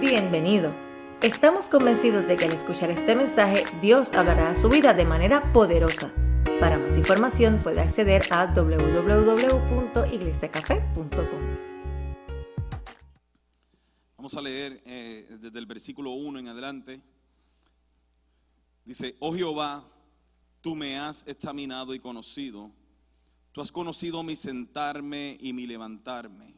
Bienvenido. Estamos convencidos de que al escuchar este mensaje Dios hablará a su vida de manera poderosa. Para más información puede acceder a www.iglesiacafé.com. Vamos a leer eh, desde el versículo 1 en adelante. Dice, oh Jehová, tú me has examinado y conocido. Tú has conocido mi sentarme y mi levantarme.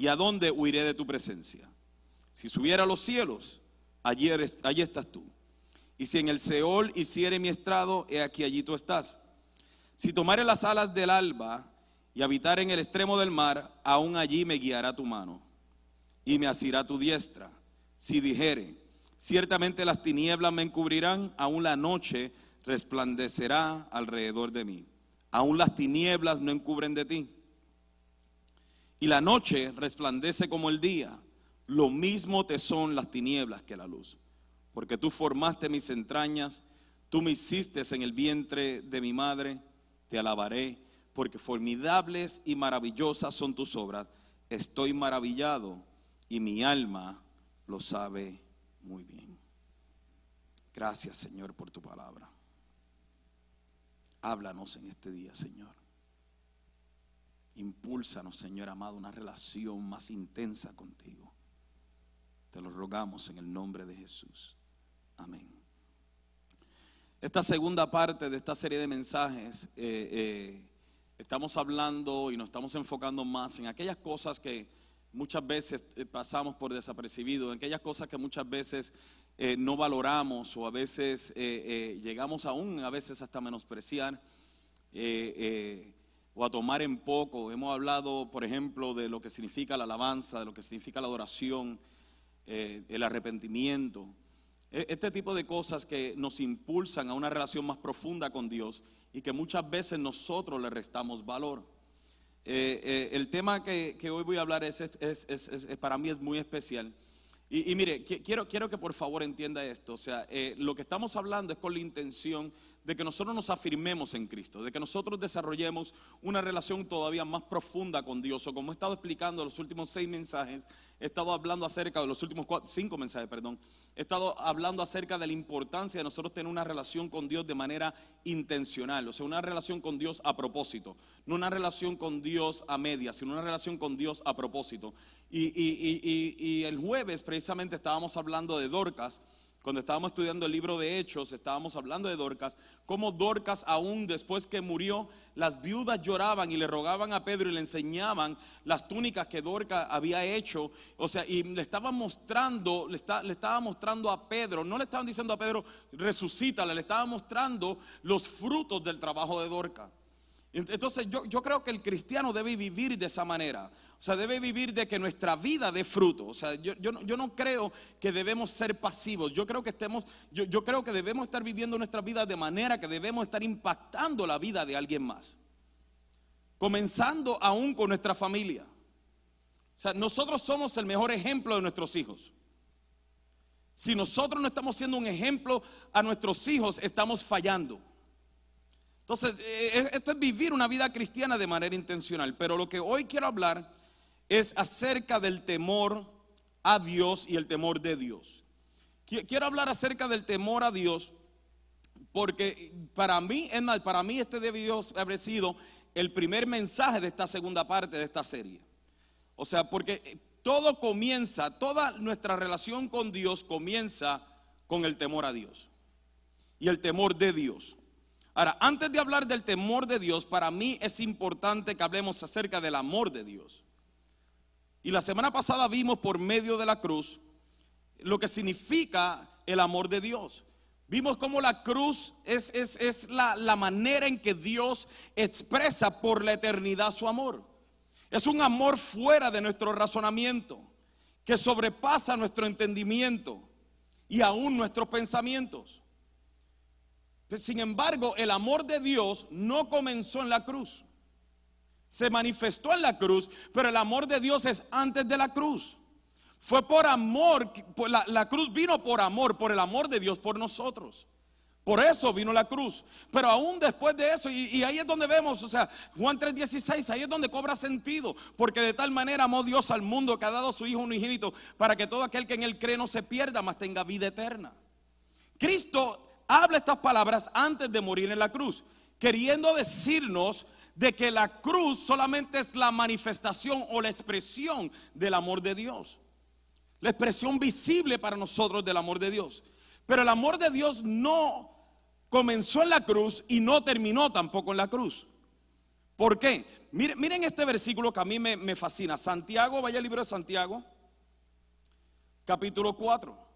y a dónde huiré de tu presencia? Si subiera a los cielos, allí, estás tú. Y si en el Seol hiciere mi estrado, he aquí allí tú estás. Si tomare las alas del alba y habitar en el extremo del mar, aún allí me guiará tu mano y me asirá tu diestra. Si dijere, ciertamente las tinieblas me encubrirán, aún la noche resplandecerá alrededor de mí. Aún las tinieblas no encubren de ti. Y la noche resplandece como el día. Lo mismo te son las tinieblas que la luz. Porque tú formaste mis entrañas, tú me hiciste en el vientre de mi madre, te alabaré, porque formidables y maravillosas son tus obras. Estoy maravillado y mi alma lo sabe muy bien. Gracias Señor por tu palabra. Háblanos en este día, Señor. Impúlsanos, Señor amado, una relación más intensa contigo. Te lo rogamos en el nombre de Jesús. Amén. Esta segunda parte de esta serie de mensajes, eh, eh, estamos hablando y nos estamos enfocando más en aquellas cosas que muchas veces eh, pasamos por desapercibido, en aquellas cosas que muchas veces no valoramos o a veces llegamos aún a veces hasta menospreciar o a tomar en poco. Hemos hablado, por ejemplo, de lo que significa la alabanza, de lo que significa la adoración, el arrepentimiento. E, este tipo de cosas que nos impulsan a una relación más profunda con Dios y que muchas veces nosotros le restamos valor. el tema que, hoy voy a hablar es, para mí es muy especial y, mire, quiero, quiero que por favor entienda esto. O sea, eh, lo que estamos hablando es con la intención de que nosotros nos afirmemos en Cristo, de que nosotros desarrollemos una relación todavía más profunda con Dios. O como he estado explicando los últimos seis mensajes, he estado hablando acerca de los últimos cinco mensajes, perdón, he estado hablando acerca de la importancia de nosotros tener una relación con Dios de manera intencional, o sea, una relación con Dios a propósito, no una relación con Dios a media, sino una relación con Dios a propósito. Y el jueves precisamente estábamos hablando de Dorcas cuando estábamos estudiando el libro de Hechos, estábamos hablando de Dorcas, como Dorcas aún después que murió, las viudas lloraban y le rogaban a Pedro y le enseñaban las túnicas que Dorcas había hecho, o sea, y le estaban mostrando, le, estaba mostrando a Pedro, no le estaban diciendo a Pedro, resucítale, le estaban mostrando los frutos del trabajo de Dorcas. Entonces yo, yo creo que el cristiano debe vivir de esa manera. O sea, debe vivir de que nuestra vida dé fruto. O sea, yo, yo, yo no creo que debemos ser pasivos. Yo creo que estemos, yo creo que debemos estar viviendo nuestra vida de manera que debemos estar impactando la vida de alguien más. Comenzando aún con nuestra familia. O sea, nosotros somos el mejor ejemplo de nuestros hijos. Si nosotros no estamos siendo un ejemplo a nuestros hijos, estamos fallando. Entonces, eh, eh, esto es vivir una vida cristiana de manera intencional. Pero lo que hoy quiero hablar es acerca del temor a Dios y el temor de Dios. Quiero hablar acerca del temor a Dios porque para mí, es mal, para mí este debió haber sido el primer mensaje de esta segunda parte de esta serie. O sea, porque todo comienza, toda nuestra relación con Dios comienza con el temor a Dios y el temor de Dios. Ahora, antes de hablar del temor de Dios, para mí es importante que hablemos acerca del amor de Dios. Y la semana pasada vimos por medio de la cruz lo que significa el amor de Dios. Vimos cómo la cruz es, es, la, la manera en que Dios expresa por la eternidad su amor. Es un amor fuera de nuestro razonamiento, que sobrepasa nuestro entendimiento y aún nuestros pensamientos. Sin embargo, el amor de Dios no comenzó en la cruz. Se manifestó en la cruz, pero el amor de Dios es antes de la cruz. Fue por amor, la, la cruz vino por amor, por el amor de Dios por nosotros. Por eso vino la cruz. Pero aún después de eso, y, ahí es donde vemos, o sea, Juan 3:16, ahí es donde cobra sentido. Porque de tal manera amó Dios al mundo que ha dado a su Hijo unigénito para que todo aquel que en él cree no se pierda, mas tenga vida eterna. Cristo habla estas palabras antes de morir en la cruz, queriendo decirnos de que la cruz solamente es la manifestación o la expresión del amor de Dios. La expresión visible para nosotros del amor de Dios. Pero el amor de Dios no comenzó en la cruz y no terminó tampoco en la cruz. ¿Por qué? Miren, este versículo que a mí me, me fascina. Santiago, vaya al libro de Santiago, capítulo 4.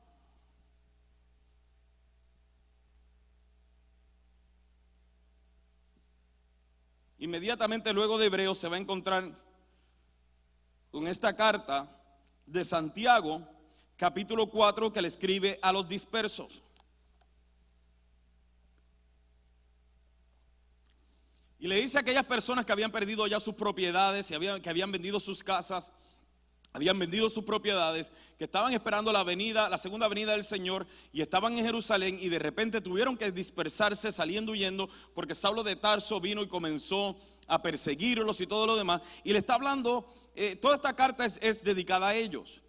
Inmediatamente luego de Hebreo se va a encontrar con esta carta de Santiago capítulo 4 que le escribe a los dispersos. Y le dice a aquellas personas que habían perdido ya sus propiedades, y que habían vendido sus casas, habían vendido sus propiedades, que estaban esperando la venida, la segunda venida del Señor, y estaban en Jerusalén, y de repente tuvieron que dispersarse saliendo huyendo, porque Saulo de Tarso vino y comenzó a perseguirlos y todo lo demás. Y le está hablando, eh, toda esta carta es dedicada a ellos.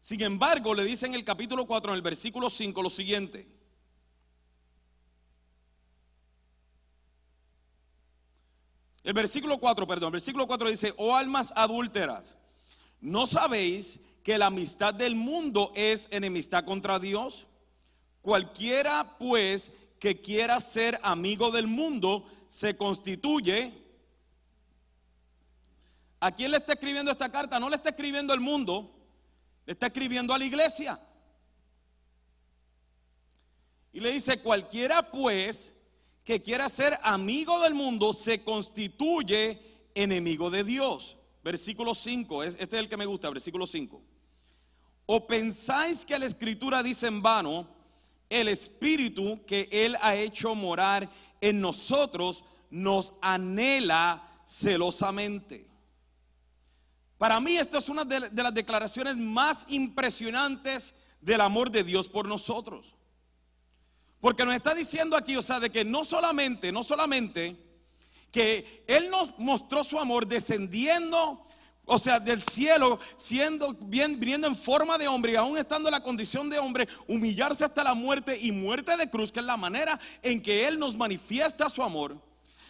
Sin embargo, le dice en el capítulo 4, en el versículo 5, lo siguiente. El versículo 4, perdón, el versículo 4 dice, oh almas adúlteras, ¿no sabéis que la amistad del mundo es enemistad contra Dios? Cualquiera pues que quiera ser amigo del mundo se constituye. ¿A quién le está escribiendo esta carta? No le está escribiendo el mundo, está escribiendo a la iglesia. Y le dice, cualquiera pues que quiera ser amigo del mundo se constituye enemigo de Dios. Versículo 5, este es el que me gusta, versículo 5. ¿O pensáis que la escritura dice en vano, el espíritu que Él ha hecho morar en nosotros nos anhela celosamente? Para mí esto es una de, las declaraciones más impresionantes del amor de Dios por nosotros. Porque nos está diciendo aquí, o sea, de que no solamente, no solamente que Él nos mostró su amor descendiendo, o sea, del cielo, siendo bien, viniendo en forma de hombre y aún estando en la condición de hombre, humillarse hasta la muerte y muerte de cruz, que es la manera en que Él nos manifiesta su amor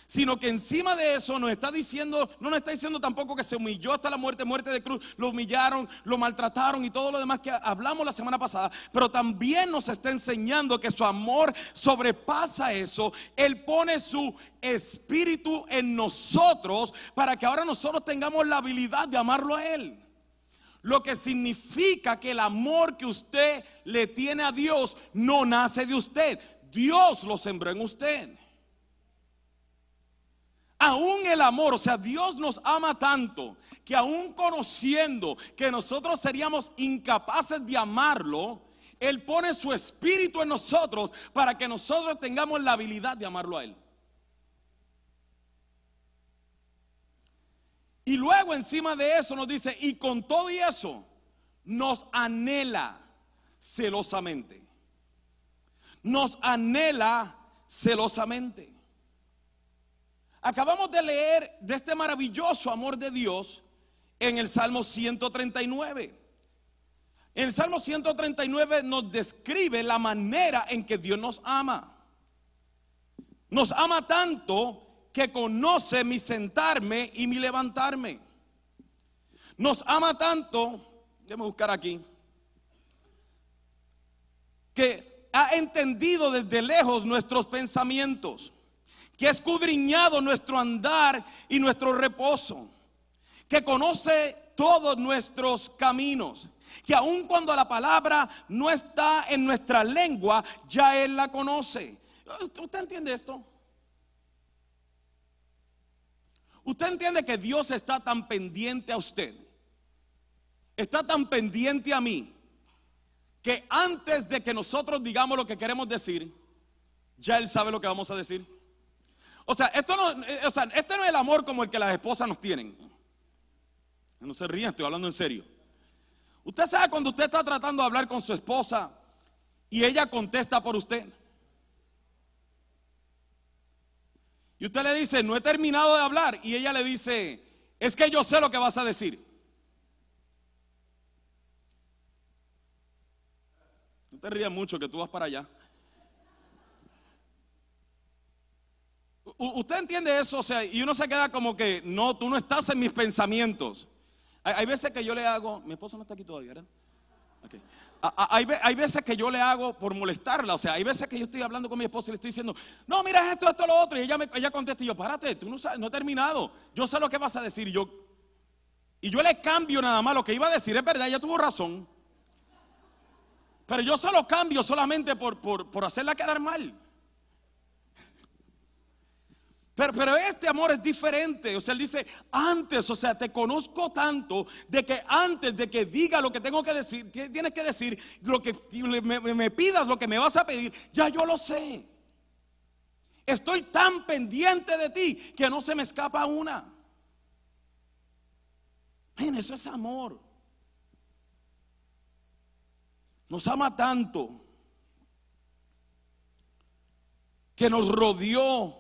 sino que encima de eso nos está diciendo, no nos está diciendo tampoco que se humilló hasta la muerte, muerte de cruz, lo humillaron, lo maltrataron y todo lo demás que hablamos la semana pasada, pero también nos está enseñando que su amor sobrepasa eso. Él pone su espíritu en nosotros para que ahora nosotros tengamos la habilidad de amarlo a Él. Lo que significa que el amor que usted le tiene a Dios no nace de usted. Dios lo sembró en usted. Aún el amor, o sea, Dios nos ama tanto que aún conociendo que nosotros seríamos incapaces de amarlo, Él pone su espíritu en nosotros para que nosotros tengamos la habilidad de amarlo a Él. Y luego encima de eso nos dice, y con todo y eso, nos anhela celosamente. Nos anhela celosamente. Acabamos de leer de este maravilloso amor de Dios en el Salmo 139. En el Salmo 139 nos describe la manera en que Dios nos ama. Nos ama tanto que conoce mi sentarme y mi levantarme. Nos ama tanto, déjame buscar aquí, que ha entendido desde lejos nuestros pensamientos que ha escudriñado nuestro andar y nuestro reposo, que conoce todos nuestros caminos, que aun cuando la palabra no está en nuestra lengua, ya Él la conoce. ¿Usted entiende esto? ¿Usted entiende que Dios está tan pendiente a usted? está tan pendiente a mí que antes de que nosotros digamos lo que queremos decir, ya Él sabe lo que vamos a decir. O sea, esto no, eh, o sea, este no es el amor como el que las esposas nos tienen. No se rían, estoy hablando en serio. Usted sabe cuando usted está tratando de hablar con su esposa y ella contesta por usted. Y usted le dice, no he terminado de hablar. Y ella le dice, es que yo sé lo que vas a decir. No te rías mucho que tú vas para allá. Usted entiende eso, o sea, y uno se queda como que, no, tú no estás en mis pensamientos. Hay, veces que yo le hago, mi esposa no está aquí todavía, ¿verdad? Hay, hay, veces que yo le hago por molestarla, o sea, hay veces que yo estoy hablando con mi esposa y le estoy diciendo, no, mira esto, esto, lo otro, y ella, me, ella contesta y yo, párate, tú no, sabes, no he terminado, yo sé lo que vas a decir, yo, y yo le cambio nada más lo que iba a decir, es verdad, ella tuvo razón, pero yo solo cambio solamente por, por, por hacerla quedar mal. Pero, este amor es diferente. O sea, él dice, antes, o sea, te conozco tanto de que antes de que diga lo que tengo que decir, tienes que decir, lo que me, me pidas, lo que me vas a pedir, ya yo lo sé. Estoy tan pendiente de ti que no se me escapa una. Miren, eso es amor. Nos ama tanto que nos rodeó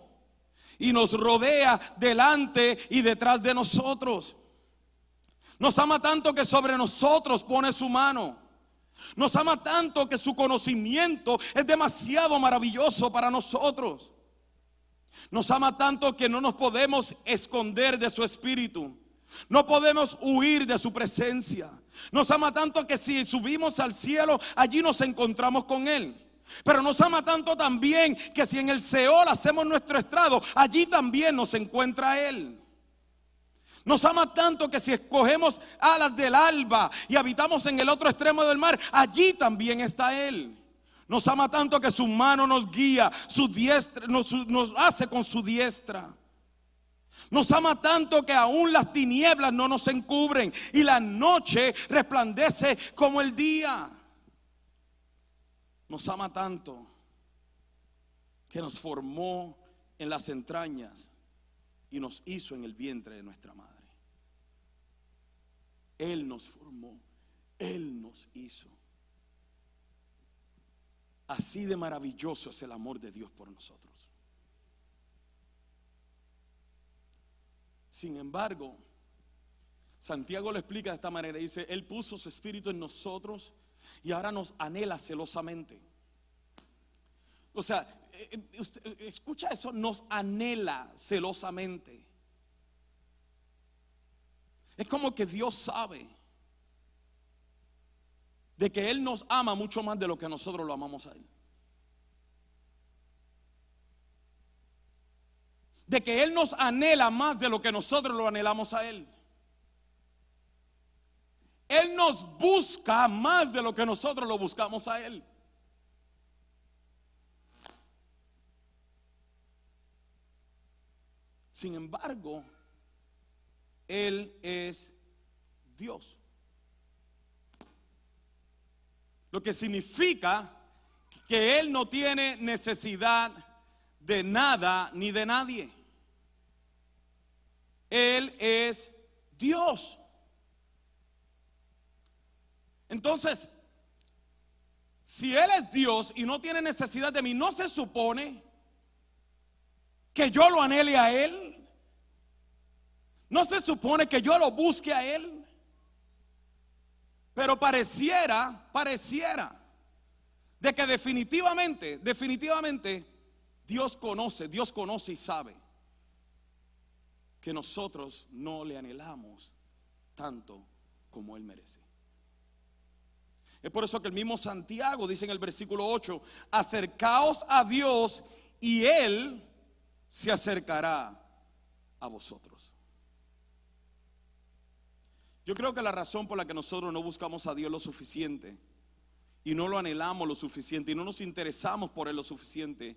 y nos rodea delante y detrás de nosotros. Nos ama tanto que sobre nosotros pone su mano. Nos ama tanto que su conocimiento es demasiado maravilloso para nosotros. Nos ama tanto que no nos podemos esconder de su espíritu. No podemos huir de su presencia. Nos ama tanto que si subimos al cielo, allí nos encontramos con Él. Pero nos ama tanto también que si en el Seol hacemos nuestro estrado, allí también nos encuentra Él. Nos ama tanto que si escogemos alas del alba y habitamos en el otro extremo del mar, allí también está Él. Nos ama tanto que su mano nos guía, su diestra nos, nos hace con su diestra. Nos ama tanto que aún las tinieblas no nos encubren y la noche resplandece como el día nos ama tanto que nos formó en las entrañas y nos hizo en el vientre de nuestra madre. Él nos formó, Él nos hizo. Así de maravilloso es el amor de Dios por nosotros. Sin embargo, Santiago lo explica de esta manera. Dice, Él puso su espíritu en nosotros y ahora nos anhela celosamente. O sea, eh, eh, eh, escucha eso, nos anhela celosamente. Es como que Dios sabe de que Él nos ama mucho más de lo que nosotros lo amamos a Él. De que Él nos anhela más de lo que nosotros lo anhelamos a Él. Él nos busca más de lo que nosotros lo buscamos a Él. Sin embargo, Él es Dios. Lo que significa que Él no tiene necesidad de nada ni de nadie. Él es Dios. Entonces, si Él es Dios y no tiene necesidad de mí, ¿no se supone que yo lo anhele a Él? ¿No se supone que yo lo busque a Él? Pero pareciera, pareciera, de que definitivamente, definitivamente, Dios conoce, Dios conoce y sabe que nosotros no le anhelamos tanto como Él merece. Es por eso que el mismo Santiago dice en el versículo 8, acercaos a Dios y Él se acercará a vosotros. Yo creo que la razón por la que nosotros no buscamos a Dios lo suficiente y no lo anhelamos lo suficiente y no nos interesamos por Él lo suficiente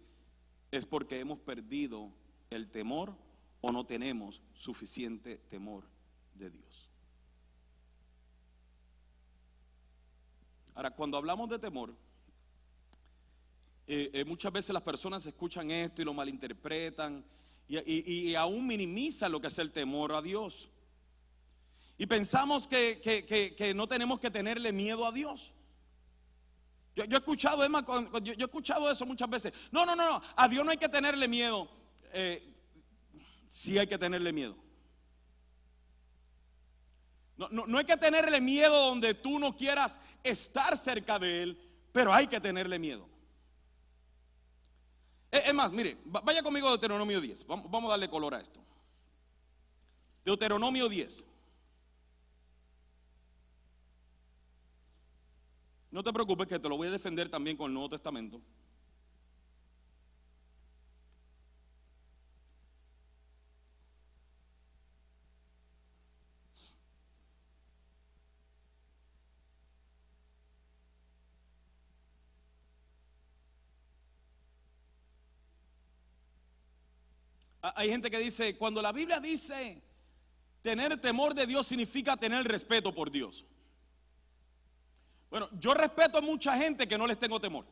es porque hemos perdido el temor o no tenemos suficiente temor de Dios. Ahora, cuando hablamos de temor, eh, eh, muchas veces las personas escuchan esto y lo malinterpretan y, aún minimizan lo que es el temor a Dios. Y pensamos que, que- que- no tenemos que tenerle miedo a Dios. Yo, he escuchado, Emma, yo he escuchado eso muchas veces. No, no, no, no, a Dios no hay que tenerle miedo. Eh, sí hay que tenerle miedo. No, no, no hay que tenerle miedo donde tú no quieras estar cerca de Él, pero hay que tenerle miedo. Es es más, mire, va- vaya conmigo a Deuteronomio 10. Vamos, vamos a darle color a esto. Deuteronomio 10. No te preocupes que te lo voy a defender también con el Nuevo Testamento. Hay gente que dice, cuando la Biblia dice tener temor de Dios significa tener respeto por Dios. Bueno, yo respeto a mucha gente que no les tengo temor.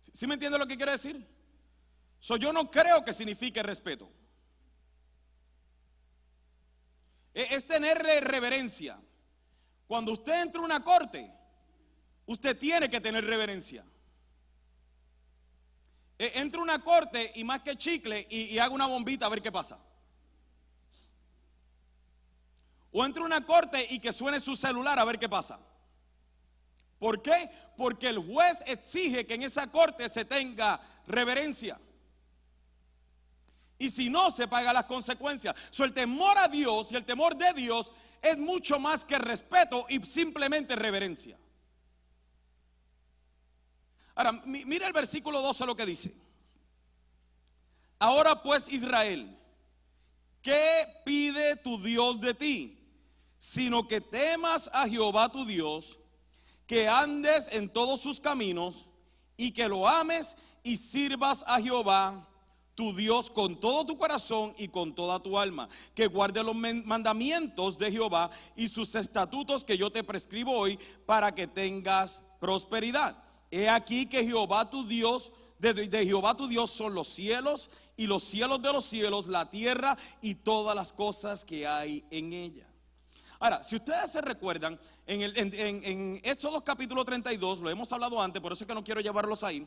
¿Sí, me entiende lo que quiere decir? So, yo no creo que signifique respeto. E- Es tenerle reverencia. Cuando usted entra a una corte, usted tiene que tener reverencia. E- Entra a una corte y más que chicle y, y haga una bombita a ver qué pasa. O entra a una corte y que suene su celular a ver qué pasa. ¿Por qué? Porque el juez exige que en esa corte se tenga reverencia. Y si no, se paga las consecuencias. So, el temor a Dios y el temor de Dios es mucho más que respeto y simplemente reverencia. Ahora, mi- mira el versículo 12 lo que dice. Ahora pues Israel, ¿qué pide tu Dios de ti? Sino que temas a Jehová tu Dios, que andes en todos sus caminos y que lo ames y sirvas a Jehová tu Dios con todo tu corazón y con toda tu alma, que guarde los mandamientos de Jehová y sus estatutos que yo te prescribo hoy para que tengas prosperidad. He aquí que Jehová tu Dios, de, Jehová tu Dios son los cielos y los cielos de los cielos, la tierra y todas las cosas que hay en ella. Ahora, si ustedes se recuerdan, en, el, en, en, en Éxodo capítulo 32, lo hemos hablado antes, por eso es que no quiero llevarlos ahí.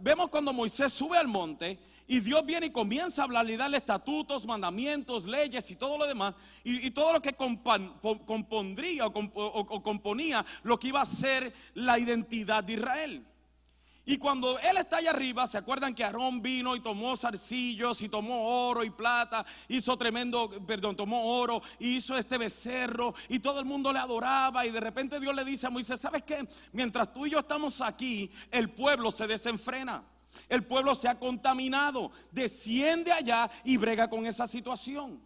Vemos cuando Moisés sube al monte y Dios viene y comienza a hablar y darle estatutos, mandamientos, leyes y todo lo demás, y, todo lo que compondría o, compo- o- o componía lo que iba a ser la identidad de Israel. Y cuando él está allá arriba, ¿se acuerdan que Aarón vino y tomó zarcillos y tomó oro y plata? Hizo tremendo, perdón, tomó oro y hizo este becerro y todo el mundo le adoraba y de repente Dios le dice a Moisés, ¿sabes qué? Mientras tú y yo estamos aquí, el pueblo se desenfrena. El pueblo se ha contaminado. Desciende allá y brega con esa situación.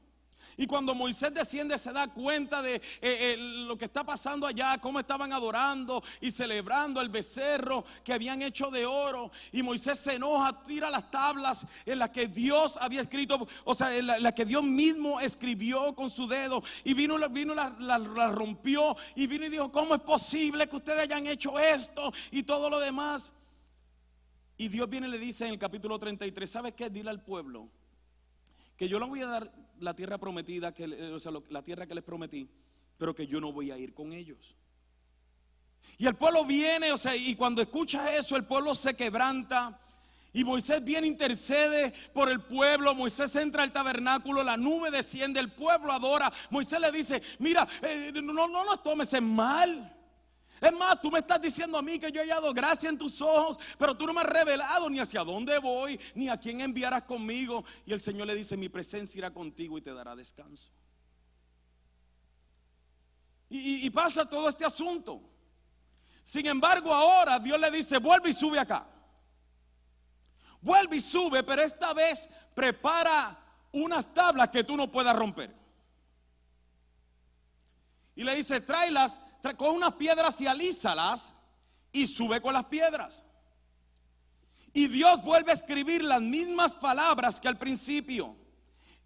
Y cuando Moisés desciende se da cuenta de eh, eh, lo que está pasando allá, cómo estaban adorando y celebrando el becerro que habían hecho de oro. Y Moisés se enoja, tira las tablas en las que Dios había escrito, o sea, en la, que Dios mismo escribió con su dedo. Y vino, vino la- la rompió y vino y dijo, ¿cómo es posible que ustedes hayan hecho esto y todo lo demás? Y Dios viene y le dice en el capítulo 33, ¿sabes qué? Dile al pueblo que yo le voy a dar la tierra prometida, que, le- o sea, la tierra que les prometí, pero que yo no voy a ir con ellos. Y el pueblo viene, o sea, y cuando escucha eso, el pueblo se quebranta. Y Moisés viene, intercede por el pueblo. Moisés entra al tabernáculo, la nube desciende, el pueblo adora. Moisés le dice: Mira, eh, no, no nos tomes en mal. Es más, tú me estás diciendo a mí que yo he hallado gracia en tus ojos, pero tú no me has revelado ni hacia dónde voy, ni a quién enviarás conmigo. Y el Señor le dice, mi presencia irá contigo y te dará descanso. Y, pasa todo este asunto. Sin embargo, ahora Dios le dice, vuelve y sube acá. Vuelve y sube, pero esta vez prepara unas tablas que tú no puedas romper. Y le dice, tráelas, con unas piedras y alízalas y sube con las piedras. Y Dios vuelve a escribir las mismas palabras que al principio.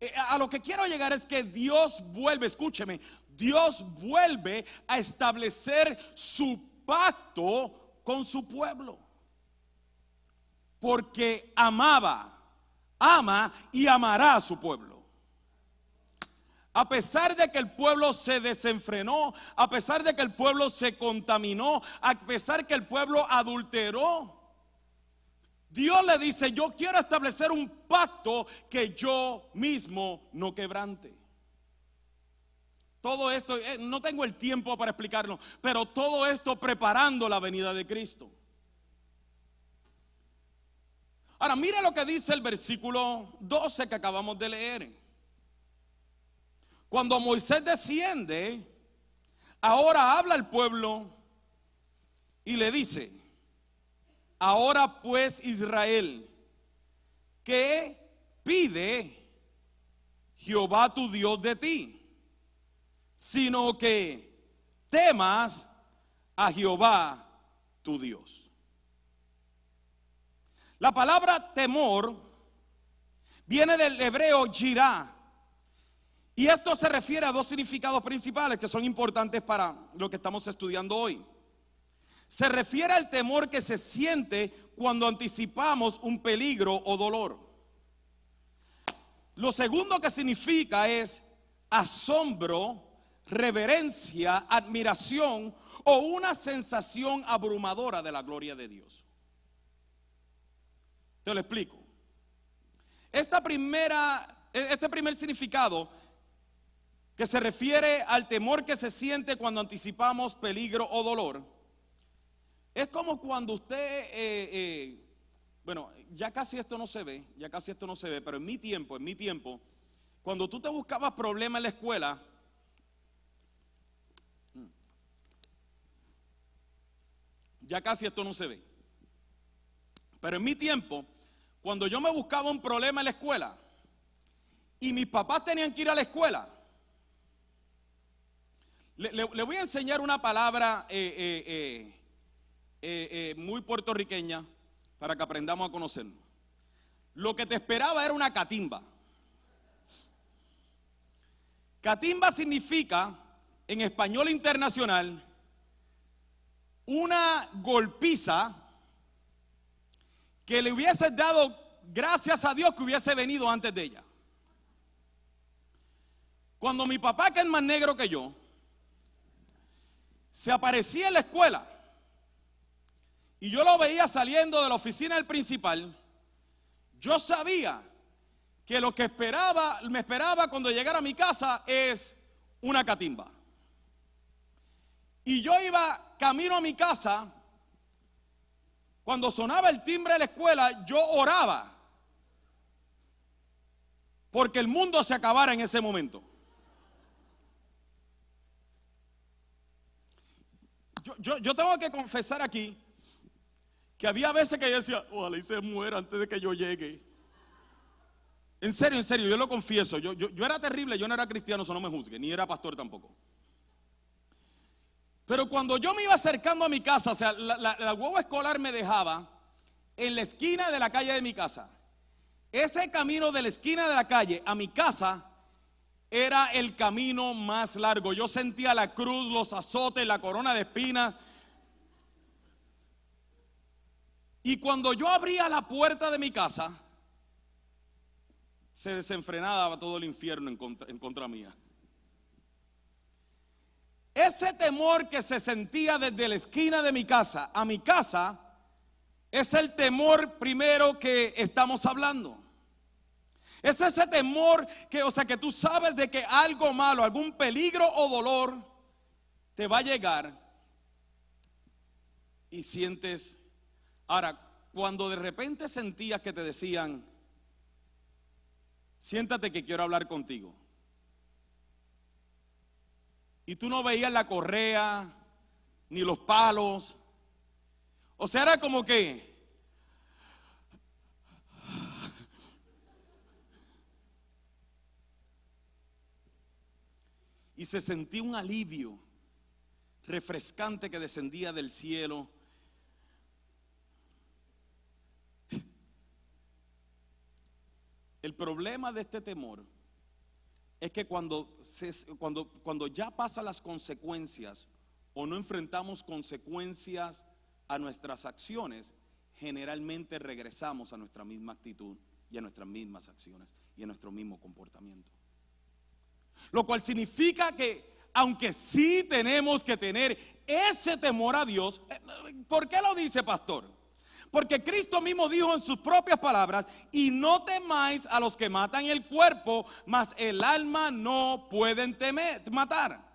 Eh, a lo que quiero llegar es que Dios vuelve, escúcheme, Dios vuelve a establecer su pacto con su pueblo. Porque amaba, ama y amará a su pueblo. A pesar de que el pueblo se desenfrenó, a pesar de que el pueblo se contaminó, a pesar que el pueblo adulteró, Dios le dice, yo quiero establecer un pacto que yo mismo no quebrante. Todo esto, eh, no tengo el tiempo para explicarlo, pero todo esto preparando la venida de Cristo. Ahora, mire lo que dice el versículo 12 que acabamos de leer. Cuando Moisés desciende, ahora habla el pueblo y le dice, Ahora pues Israel, ¿qué pide Jehová tu Dios de ti? Sino que temas a Jehová tu Dios. La palabra temor viene del hebreo jirá. Y esto se refiere a dos significados principales que son importantes para lo que estamos estudiando hoy. Se refiere al temor que se siente cuando anticipamos un peligro o dolor. Lo segundo que significa es asombro, reverencia, admiración o una sensación abrumadora de la gloria de Dios. Te lo explico. Esta primera, este primer significado que se refiere al temor que se siente cuando anticipamos peligro o dolor es como cuando usted, eh, eh, bueno, ya casi esto no se ve, ya casi esto no se ve, pero en mi tiempo, en mi tiempo, cuando tú te buscabas problemas en la escuela, ya casi esto no se ve. Pero en mi tiempo, cuando yo me buscaba un problema en la escuela y mis papás tenían que ir a la escuela, le, voy a enseñar una palabra eh, eh, eh, muy puertorriqueña para que aprendamos a conocernos. Lo que te esperaba era una catimba. Catimba significa, en español internacional, una golpiza que le hubiese dado gracias a Dios que hubiese venido antes de ella. Cuando mi papá, que es más negro que yo, se aparecía en la escuela, y yo lo veía saliendo de la oficina del principal, yo sabía que lo que esperaba, me esperaba cuando llegara a mi casa es una catimba. Y yo iba camino a mi casa, cuando sonaba el timbre de la escuela, yo oraba porque el mundo se acabara en ese momento. Yo, yo tengo que confesar aquí que había veces que yo decía, ojalá y se muera antes de que yo llegue. En serio, en serio, yo lo confieso. Yo, yo, era terrible, yo no era cristiano, eso no me juzgue, ni era pastor tampoco. Pero cuando yo me iba acercando a mi casa, o sea, la, la, huevo escolar me dejaba en la esquina de la calle de mi casa. Ese camino de la esquina de la calle a mi casa era el camino más largo. Yo sentía la cruz, los azotes, la corona de espinas. Y cuando yo abría la puerta de mi casa, se desenfrenaba todo el infierno en contra, en contra mía. Ese temor que se sentía desde la esquina de mi casa a mi casa es el temor primero que estamos hablando. Es ese temor que, o sea, que tú sabes de que algo malo, algún peligro o dolor te va a llegar y sientes Ahora, cuando de repente sentías que te decían, siéntate que quiero hablar contigo. Y tú no veías la correa, ni los palos. O sea, era como que... Y se sentía un alivio refrescante que descendía del cielo El problema de este temor es que cuando, cuando, cuando ya pasan las consecuencias o no enfrentamos consecuencias a nuestras acciones, generalmente regresamos a nuestra misma actitud y a nuestras mismas acciones y a nuestro mismo comportamiento. Lo cual significa que aunque sí tenemos que tener ese temor a Dios, eh, ¿por qué lo dice pastor? Porque Cristo mismo dijo en sus propias palabras, y no temáis a los que matan el cuerpo, mas el alma no pueden temer, matar.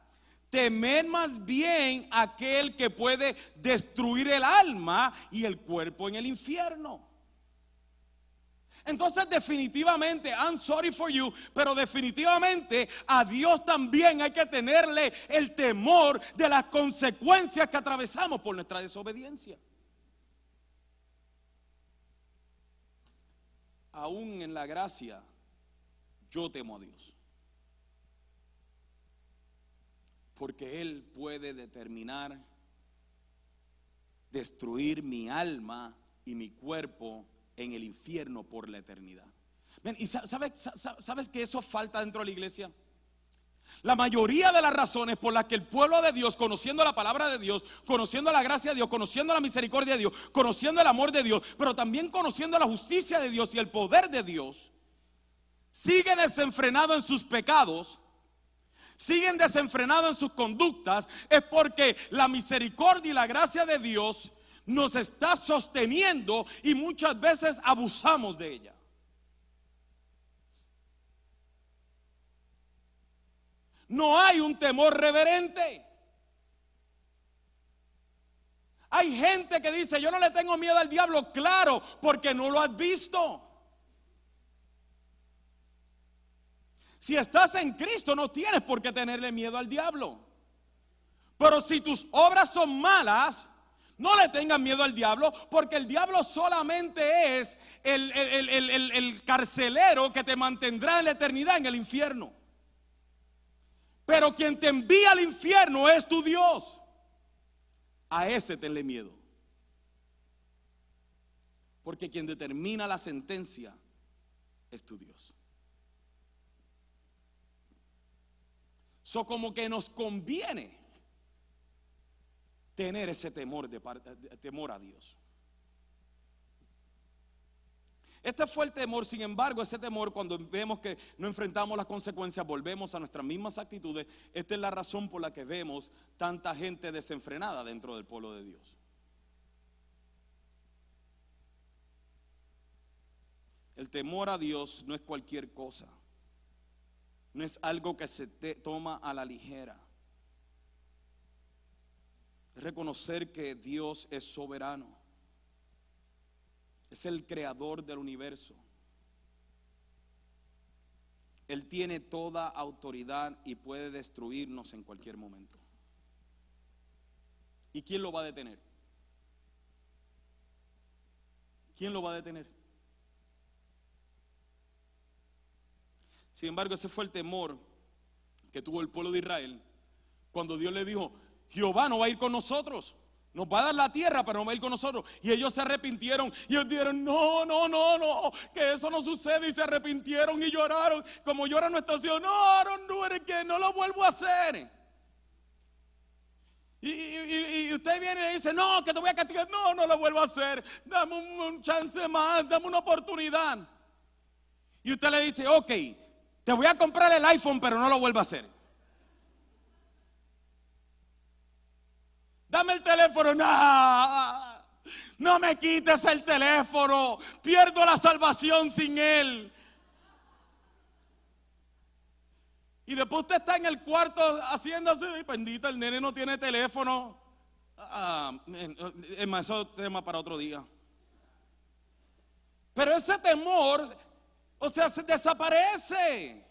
Temed más bien aquel que puede destruir el alma y el cuerpo en el infierno. Entonces definitivamente, I'm sorry for you, pero definitivamente a Dios también hay que tenerle el temor de las consecuencias que atravesamos por nuestra desobediencia. aún en la gracia, yo temo a Dios. Porque Él puede determinar destruir mi alma y mi cuerpo en el infierno por la eternidad. ¿Y sabes, sabes que eso falta dentro de la iglesia? La mayoría de las razones por las que el pueblo de Dios, conociendo la palabra de Dios, conociendo la gracia de Dios, conociendo la misericordia de Dios, conociendo el amor de Dios, pero también conociendo la justicia de Dios y el poder de Dios, siguen desenfrenados en sus pecados, siguen desenfrenados en sus conductas, es porque la misericordia y la gracia de Dios nos está sosteniendo y muchas veces abusamos de ella. No hay un temor reverente. Hay gente que dice, yo no le tengo miedo al diablo, claro, porque no lo has visto. Si estás en Cristo, no tienes por qué tenerle miedo al diablo. Pero si tus obras son malas, no le tengas miedo al diablo, porque el diablo solamente es el, el, carcelero que te mantendrá en la eternidad en el infierno. Pero quien te envía al infierno es tu Dios. A ese tenle miedo. Porque quien determina la sentencia es tu Dios. So como que nos conviene tener ese temor de, temor a Dios. Este fue el temor, sin embargo, ese temor cuando vemos que no enfrentamos las consecuencias, volvemos a nuestras mismas actitudes. Esta es la razón por la que vemos tanta gente desenfrenada dentro del pueblo de Dios. El temor a Dios no es cualquier cosa. No es algo que se toma a la ligera. Es reconocer que Dios es soberano es el creador del universo. Él tiene toda autoridad y puede destruirnos en cualquier momento. ¿Y quién lo va a detener? ¿Quién lo va a detener? Sin embargo, ese fue el temor que tuvo el pueblo de Israel cuando Dios le dijo, Jehová no va a ir con nosotros. Nos va a dar la tierra, pero no va a ir con nosotros. Y ellos se arrepintieron. Y ellos dijeron, no, no, no, no, que eso no sucede. Y se arrepintieron y lloraron. Como llora nuestra Señor, no, no, que no lo vuelvo a hacer. Y, usted viene y le dice, no, que te voy a castigar. No, no lo vuelvo a hacer. Dame un chance más, dame una oportunidad. Y usted le dice, ok, te voy a comprar el iPhone, pero no lo vuelvo a hacer. Dame el teléfono. No, no me quites el teléfono. Pierdo la salvación sin él. Y después usted está en el cuarto haciéndose, bendita, el nene no tiene teléfono. Ah, eso es tema para otro día. Pero ese temor, o sea, se desaparece.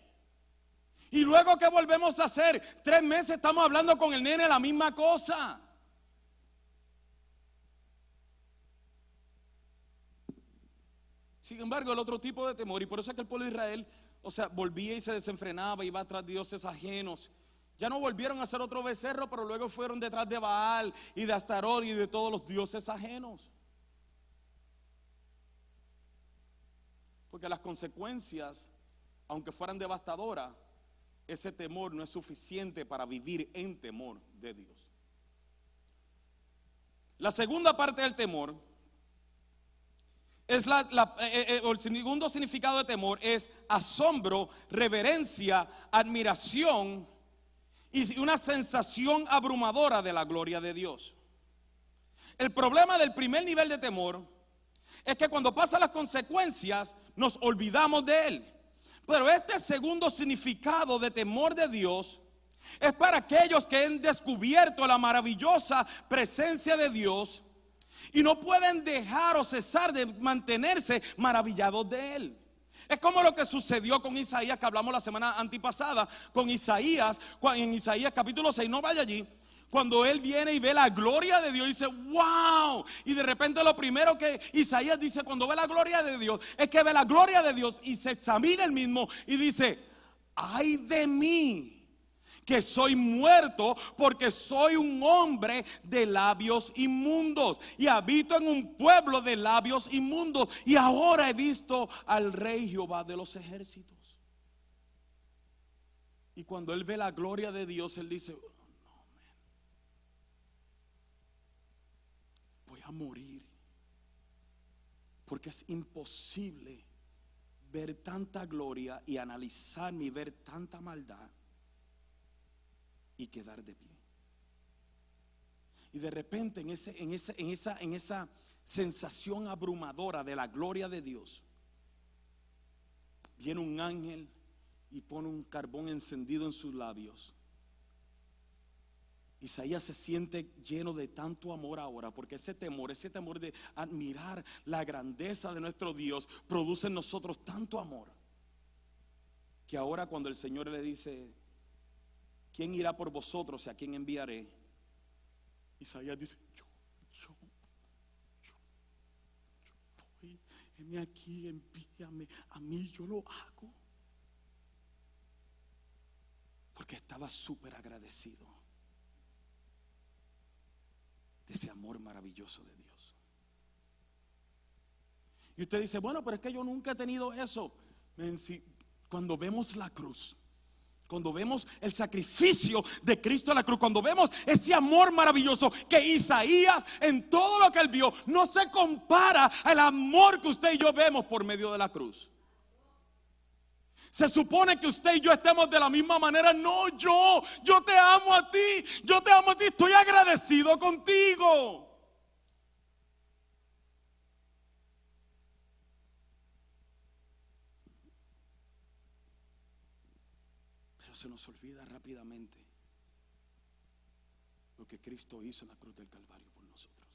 Y luego que volvemos a hacer, tres meses estamos hablando con el nene la misma cosa. Sin embargo, el otro tipo de temor, y por eso es que el pueblo de Israel, o sea, volvía y se desenfrenaba, iba tras dioses ajenos. Ya no volvieron a ser otro becerro, pero luego fueron detrás de Baal y de Astarot y de todos los dioses ajenos. Porque las consecuencias, aunque fueran devastadoras, ese temor no es suficiente para vivir en temor de Dios. La segunda parte del temor es la, eh, eh, eh, el segundo significado de temor es asombro, reverencia, admiración y una sensación abrumadora de la gloria de Dios. El problema del primer nivel de temor es que cuando pasan las consecuencias nos olvidamos de él. Pero este segundo significado de temor de Dios es para aquellos que han descubierto la maravillosa presencia de Dios y no pueden dejar o cesar de mantenerse maravillados de Él. Es como lo que sucedió con Isaías, que hablamos la semana antipasada, con Isaías, en Isaías capítulo 6, no vaya allí, cuando él viene y ve la gloria de Dios, dice, wow. Y de repente lo primero que Isaías dice cuando ve la gloria de Dios es que ve la gloria de Dios y se examina el mismo y dice, ay de mí, que soy muerto porque soy un hombre de labios inmundos y habito en un pueblo de labios inmundos y ahora he visto al rey Jehová de los ejércitos. Y cuando él ve la gloria de Dios, él dice, a morir. Porque es imposible ver tanta gloria y analizarme y ver tanta maldad y quedar de pie. Y de repente en, ese, en, ese, en, esa, en esa sensación abrumadora de la gloria de Dios, viene un ángel y pone un carbón encendido en sus labios Isaías se siente lleno de tanto amor ahora, porque ese temor, ese temor de admirar la grandeza de nuestro Dios, produce en nosotros tanto amor, que ahora cuando el Señor le dice, ¿quién irá por vosotros y a quién enviaré? Isaías dice, yo, yo, yo, yo voy, aquí, envíame, a mí yo lo hago. Porque estaba súper agradecido ese amor maravilloso de Dios. Y usted dice, bueno, pero es que yo nunca he tenido eso. Cuando vemos la cruz, cuando vemos el sacrificio de Cristo en la cruz, cuando vemos ese amor maravilloso que Isaías en todo lo que él vio, no se compara al amor que usted y yo vemos por medio de la cruz. Se supone que usted y yo estemos de la misma manera. No, yo, yo te amo a ti. Yo te amo a ti. Estoy agradecido contigo. Pero se nos olvida rápidamente lo que Cristo hizo en la cruz del Calvario por nosotros.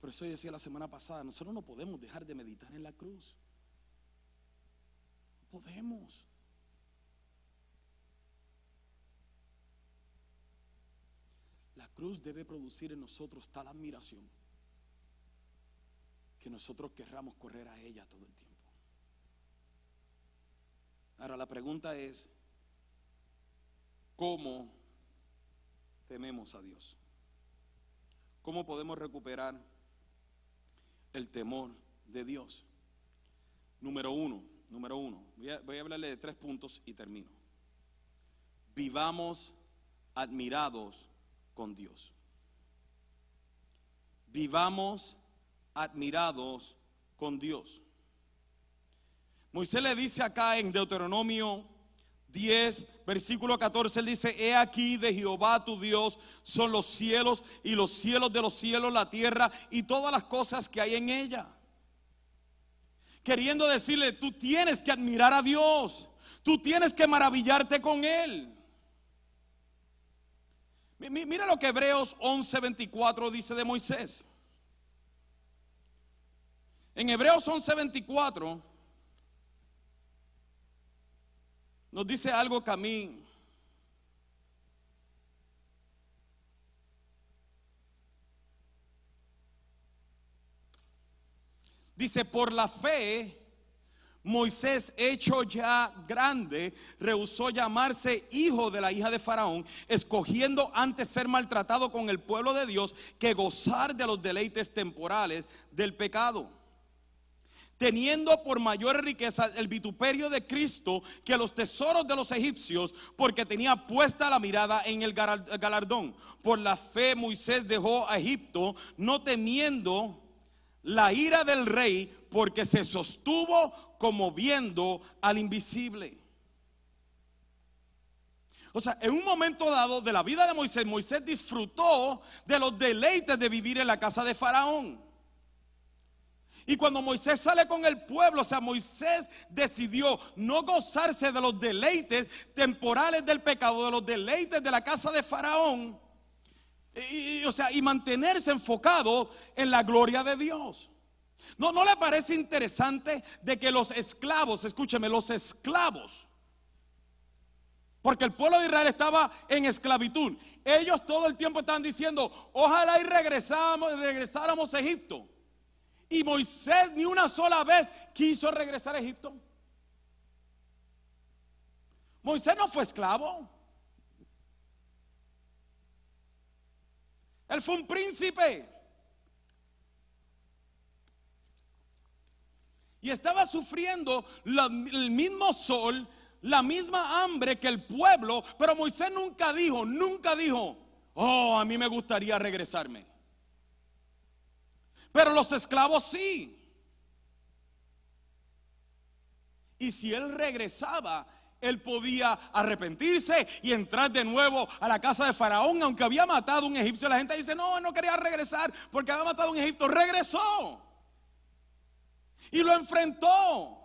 Por eso yo decía la semana pasada, nosotros no podemos dejar de meditar en la cruz. No podemos. La cruz debe producir en nosotros tal admiración que nosotros querramos correr a ella todo el tiempo. Ahora la pregunta es, ¿cómo tememos a Dios? ¿Cómo podemos recuperar el temor de Dios. Número uno, número uno. Voy a, voy a hablarle de tres puntos y termino. Vivamos admirados con Dios. Vivamos admirados con Dios. Moisés le dice acá en Deuteronomio 10, versículo 14, él dice, he aquí de Jehová tu Dios son los cielos y los cielos de los cielos, la tierra y todas las cosas que hay en ella. Queriendo decirle, tú tienes que admirar a Dios, tú tienes que maravillarte con Él. Mira lo que Hebreos 11:24 dice de Moisés. En Hebreos 11:24 nos dice algo mí dice por la fe Moisés, hecho ya grande, rehusó llamarse hijo de la hija de Faraón, escogiendo antes ser maltratado con el pueblo de Dios que gozar de los deleites temporales del pecado teniendo por mayor riqueza el vituperio de Cristo que los tesoros de los egipcios, porque tenía puesta la mirada en el galardón. Por la fe Moisés dejó a Egipto, no temiendo la ira del rey, porque se sostuvo como viendo al invisible. O sea, en un momento dado de la vida de Moisés, Moisés disfrutó de los deleites de vivir en la casa de Faraón. Y cuando Moisés sale con el pueblo, o sea, Moisés decidió no gozarse de los deleites temporales del pecado, de los deleites de la casa de Faraón, y, o sea, y mantenerse enfocado en la gloria de Dios. ¿No, ¿No le parece interesante de que los esclavos, escúcheme, los esclavos, porque el pueblo de Israel estaba en esclavitud. Ellos todo el tiempo estaban diciendo, ojalá y regresáramos, regresáramos a Egipto. Y Moisés ni una sola vez quiso regresar a Egipto. Moisés no fue esclavo. Él fue un príncipe. Y estaba sufriendo el mismo sol la misma hambre que el pueblo, pero Moisés nunca dijo, nunca dijo, oh, a mí me gustaría regresarme. Pero los esclavos sí. Y si él regresaba, él podía arrepentirse y entrar de nuevo a la casa de Faraón, aunque había matado a un egipcio. La gente dice, no, no quería regresar porque había matado a un egipcio. Regresó. Y lo enfrentó.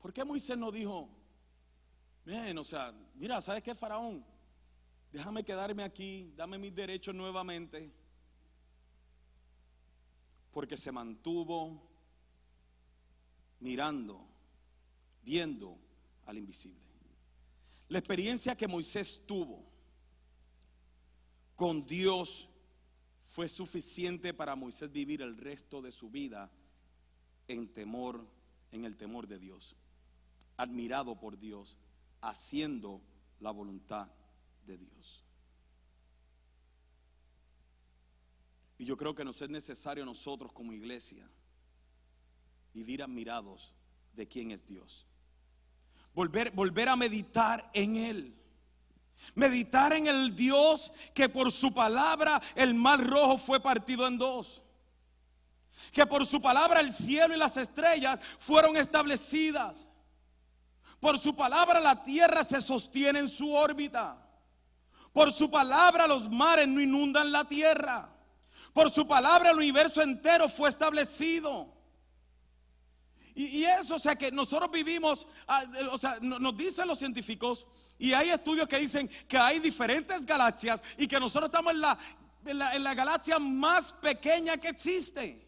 ¿Por qué Moisés no dijo, o sea, mira, ¿sabes qué, Faraón? Déjame quedarme aquí, dame mis derechos nuevamente. Porque se mantuvo mirando, viendo al invisible. La experiencia que Moisés tuvo con Dios fue suficiente para Moisés vivir el resto de su vida en temor, en el temor de Dios admirado por Dios, haciendo la voluntad de Dios. Y yo creo que nos es necesario nosotros como iglesia vivir admirados de quién es Dios. Volver, volver a meditar en Él. Meditar en el Dios que por su palabra el mar rojo fue partido en dos. Que por su palabra el cielo y las estrellas fueron establecidas. Por su palabra la tierra se sostiene en su órbita. Por su palabra los mares no inundan la tierra. Por su palabra el universo entero fue establecido. Y, eso, o sea, que nosotros vivimos, ah, o sea, nos dicen los científicos, y hay estudios que dicen que hay diferentes galaxias y que nosotros estamos la, en la, en la galaxia más pequeña que existe.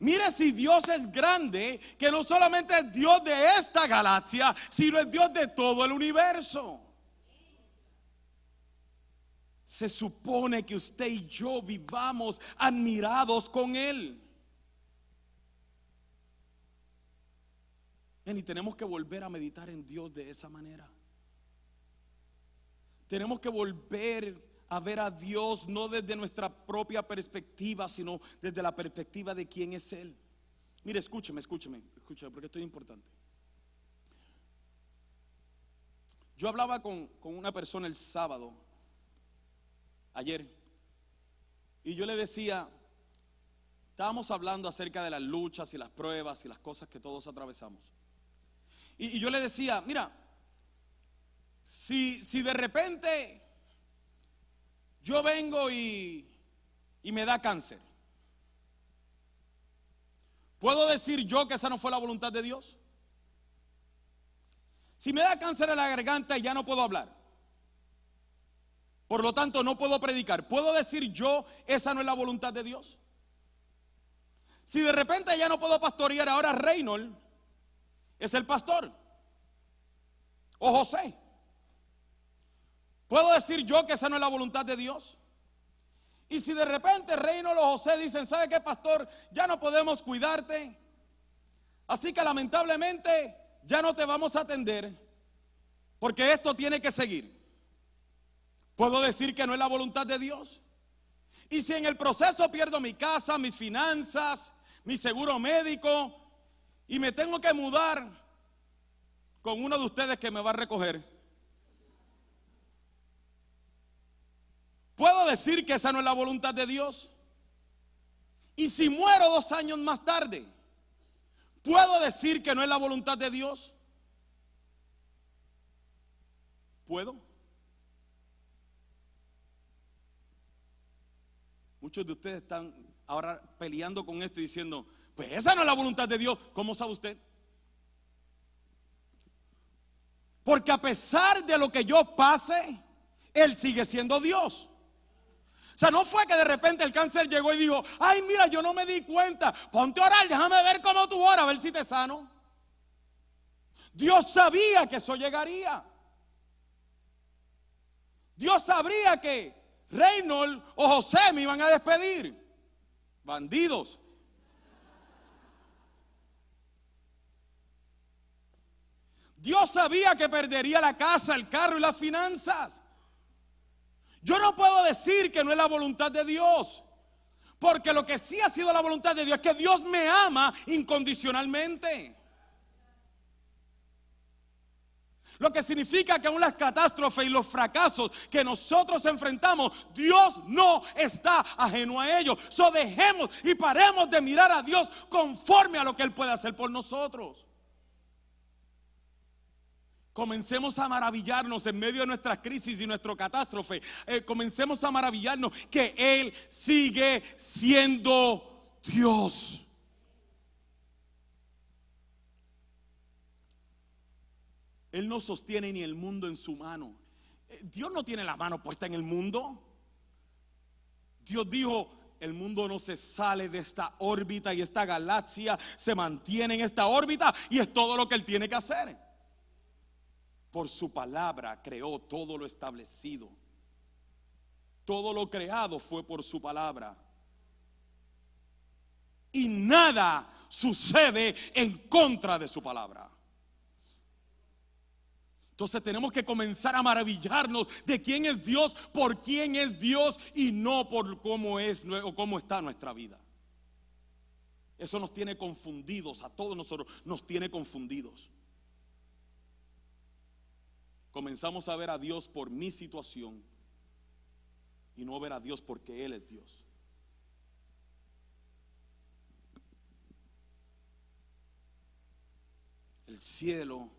Mire si Dios es grande, que no solamente es Dios de esta galaxia, sino es Dios de todo el universo. Se supone que usted y yo vivamos admirados con Él. Y tenemos que volver a meditar en Dios de esa manera. Tenemos que volver a ver a Dios no desde nuestra propia perspectiva, sino desde la perspectiva de quién es Él. Mire, escúcheme, escúcheme, escúcheme, porque esto es importante. Yo hablaba con, con una persona el sábado, ayer, y yo le decía, estábamos hablando acerca de las luchas y las pruebas y las cosas que todos atravesamos. Y, yo le decía, mira, si, si de repente yo vengo y, y me da cáncer. ¿Puedo decir yo que esa no fue la voluntad de Dios? Si me da cáncer en la garganta y ya no puedo hablar. Por lo tanto, no puedo predicar. ¿Puedo decir yo esa no es la voluntad de Dios? Si de repente ya no puedo pastorear, ahora Reynold es el pastor. O José. ¿Puedo decir yo que esa no es la voluntad de Dios? Y si de repente Reino los José dicen, ¿sabe qué, pastor? Ya no podemos cuidarte. Así que lamentablemente ya no te vamos a atender porque esto tiene que seguir. ¿Puedo decir que no es la voluntad de Dios? Y si en el proceso pierdo mi casa, mis finanzas, mi seguro médico y me tengo que mudar con uno de ustedes que me va a recoger, ¿puedo decir que esa no es la voluntad de Dios? Y si muero dos años más tarde, ¿puedo decir que no es la voluntad de Dios? ¿Puedo? Muchos de ustedes están ahora peleando con esto y diciendo, pues esa no es la voluntad de Dios. ¿Cómo sabe usted? Porque a pesar de lo que yo pase, Él sigue siendo Dios. O sea, no fue que de repente el cáncer llegó y dijo, ay, mira, yo no me di cuenta. Ponte a orar, déjame ver cómo tú oras, a ver si te sano. Dios sabía que eso llegaría. Dios sabría que Reynold o José me iban a despedir. Bandidos. Dios sabía que perdería la casa, el carro y las finanzas. Yo no puedo decir que no es la voluntad de Dios. Porque lo que sí ha sido la voluntad de Dios es que Dios me ama incondicionalmente. Lo que significa que aún las catástrofes y los fracasos que nosotros enfrentamos, Dios no está ajeno a ellos. So dejemos y paremos de mirar a Dios conforme a lo que Él puede hacer por nosotros. Comencemos a maravillarnos en medio de nuestras crisis y nuestra catástrofe. Eh, comencemos a maravillarnos que Él sigue siendo Dios. Él no sostiene ni el mundo en su mano. Eh, Dios no tiene la mano puesta en el mundo. Dios dijo, el mundo no se sale de esta órbita y esta galaxia se mantiene en esta órbita y es todo lo que Él tiene que hacer. Por su palabra creó todo lo establecido. Todo lo creado fue por su palabra. Y nada sucede en contra de su palabra. Entonces tenemos que comenzar a maravillarnos de quién es Dios, por quién es Dios y no por cómo es o cómo está nuestra vida. Eso nos tiene confundidos, a todos nosotros nos tiene confundidos comenzamos a ver a Dios por mi situación y no ver a Dios porque Él es Dios. El cielo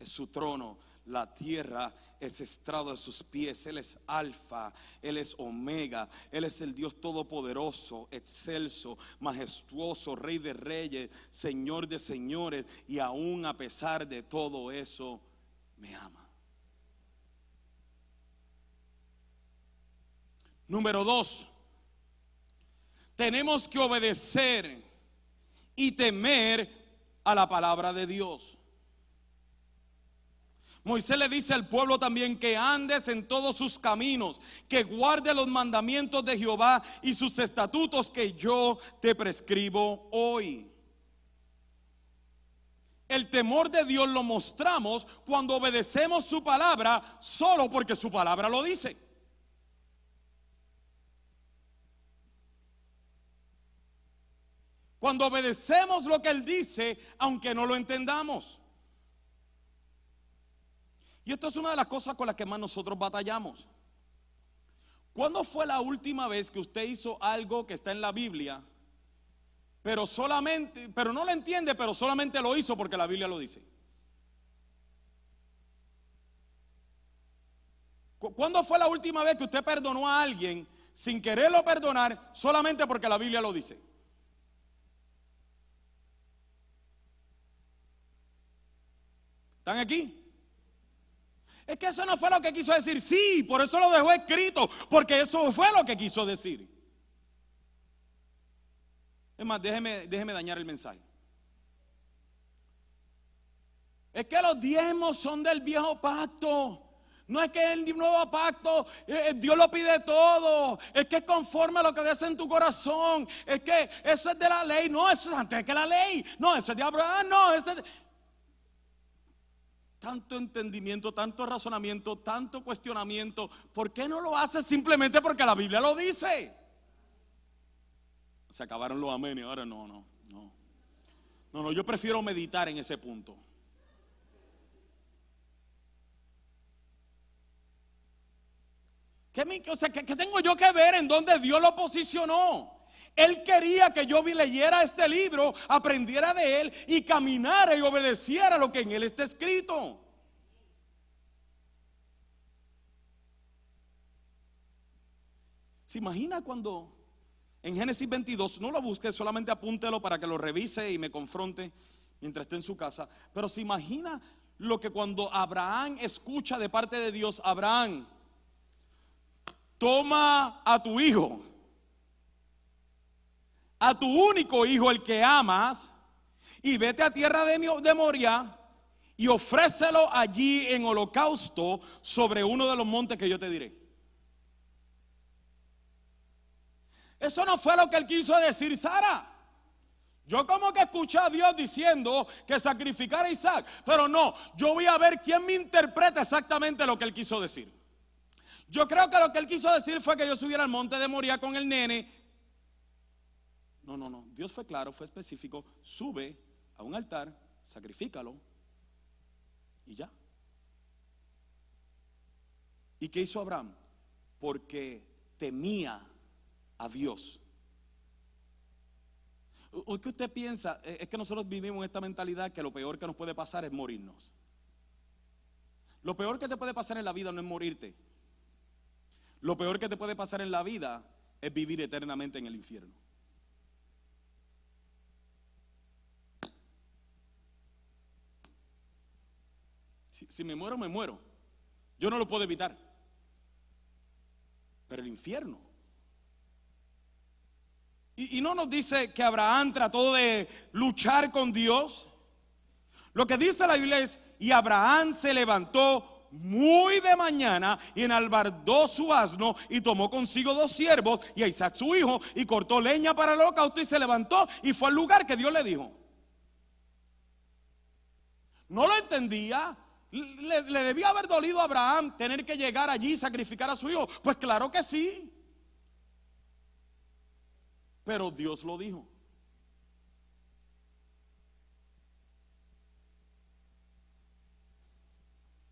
es su trono, la tierra es estrado de sus pies. Él es alfa, Él es omega, Él es el Dios todopoderoso, excelso, majestuoso, rey de reyes, señor de señores. Y aún a pesar de todo eso, me ama. Número dos, tenemos que obedecer y temer a la palabra de Dios. Moisés le dice al pueblo también que andes en todos sus caminos, que guarde los mandamientos de Jehová y sus estatutos que yo te prescribo hoy. El temor de Dios lo mostramos cuando obedecemos su palabra solo porque su palabra lo dice. Cuando obedecemos lo que Él dice, aunque no lo entendamos. Y esto es una de las cosas con las que más nosotros batallamos. ¿Cuándo fue la última vez que usted hizo algo que está en la Biblia, pero solamente, pero no lo entiende, pero solamente lo hizo porque la Biblia lo dice? ¿Cuándo fue la última vez que usted perdonó a alguien sin quererlo perdonar solamente porque la Biblia lo dice? ¿Están aquí? Es que eso no fue lo que quiso decir. Sí, por eso lo dejó escrito, porque eso fue lo que quiso decir. Es más, déjeme, déjeme dañar el mensaje. Es que los diezmos son del viejo pacto. No es que el nuevo pacto eh, eh, Dios lo pide todo. Es que es conforme a lo que dice en tu corazón. Es que eso es de la ley. No, eso es antes que la ley. No, eso es de Abraham. No, eso es de tanto entendimiento, tanto razonamiento, tanto cuestionamiento. ¿Por qué no lo hace simplemente porque la Biblia lo dice? Se acabaron los amenes, ahora no, no, no. No, no, yo prefiero meditar en ese punto. ¿Qué, ¿qué, tengo yo que ver en donde Dios lo posicionó? Él quería que yo leyera este libro, aprendiera de él y caminara y obedeciera lo que en él está escrito. ¿Se imagina cuando en Génesis 22, no lo busque, solamente apúntelo para que lo revise y me confronte mientras esté en su casa, pero se imagina lo que cuando Abraham escucha de parte de Dios, Abraham, toma a tu hijo, a tu único hijo, el que amas, y vete a tierra de, Moria y ofrécelo allí en holocausto sobre uno de los montes que yo te diré. Eso no fue lo que él quiso decir, Sara. Yo como que escuché a Dios diciendo que sacrificara a Isaac, pero no, yo voy a ver quién me interpreta exactamente lo que él quiso decir. Yo creo que lo que él quiso decir fue que yo subiera al monte de Moria con el nene. No, no, no. Dios fue claro, fue específico. Sube a un altar, sacrifícalo y ya. ¿Y qué hizo Abraham? Porque temía a Dios. ¿O qué usted piensa? Es que nosotros vivimos esta mentalidad que lo peor que nos puede pasar es morirnos. Lo peor que te puede pasar en la vida no es morirte. Lo peor que te puede pasar en la vida es vivir eternamente en el infierno. Si, me muero, me muero. Yo no lo puedo evitar. Pero el infierno. Y, no nos dice que Abraham trató de luchar con Dios. Lo que dice la Biblia es, y Abraham se levantó muy de mañana y enalbardó su asno y tomó consigo dos siervos y a Isaac su hijo y cortó leña para el holocausto y se levantó y fue al lugar que Dios le dijo. No lo entendía. Le, debía haber dolido a Abraham tener que llegar allí y sacrificar a su hijo. Pues claro que sí. Pero Dios lo dijo.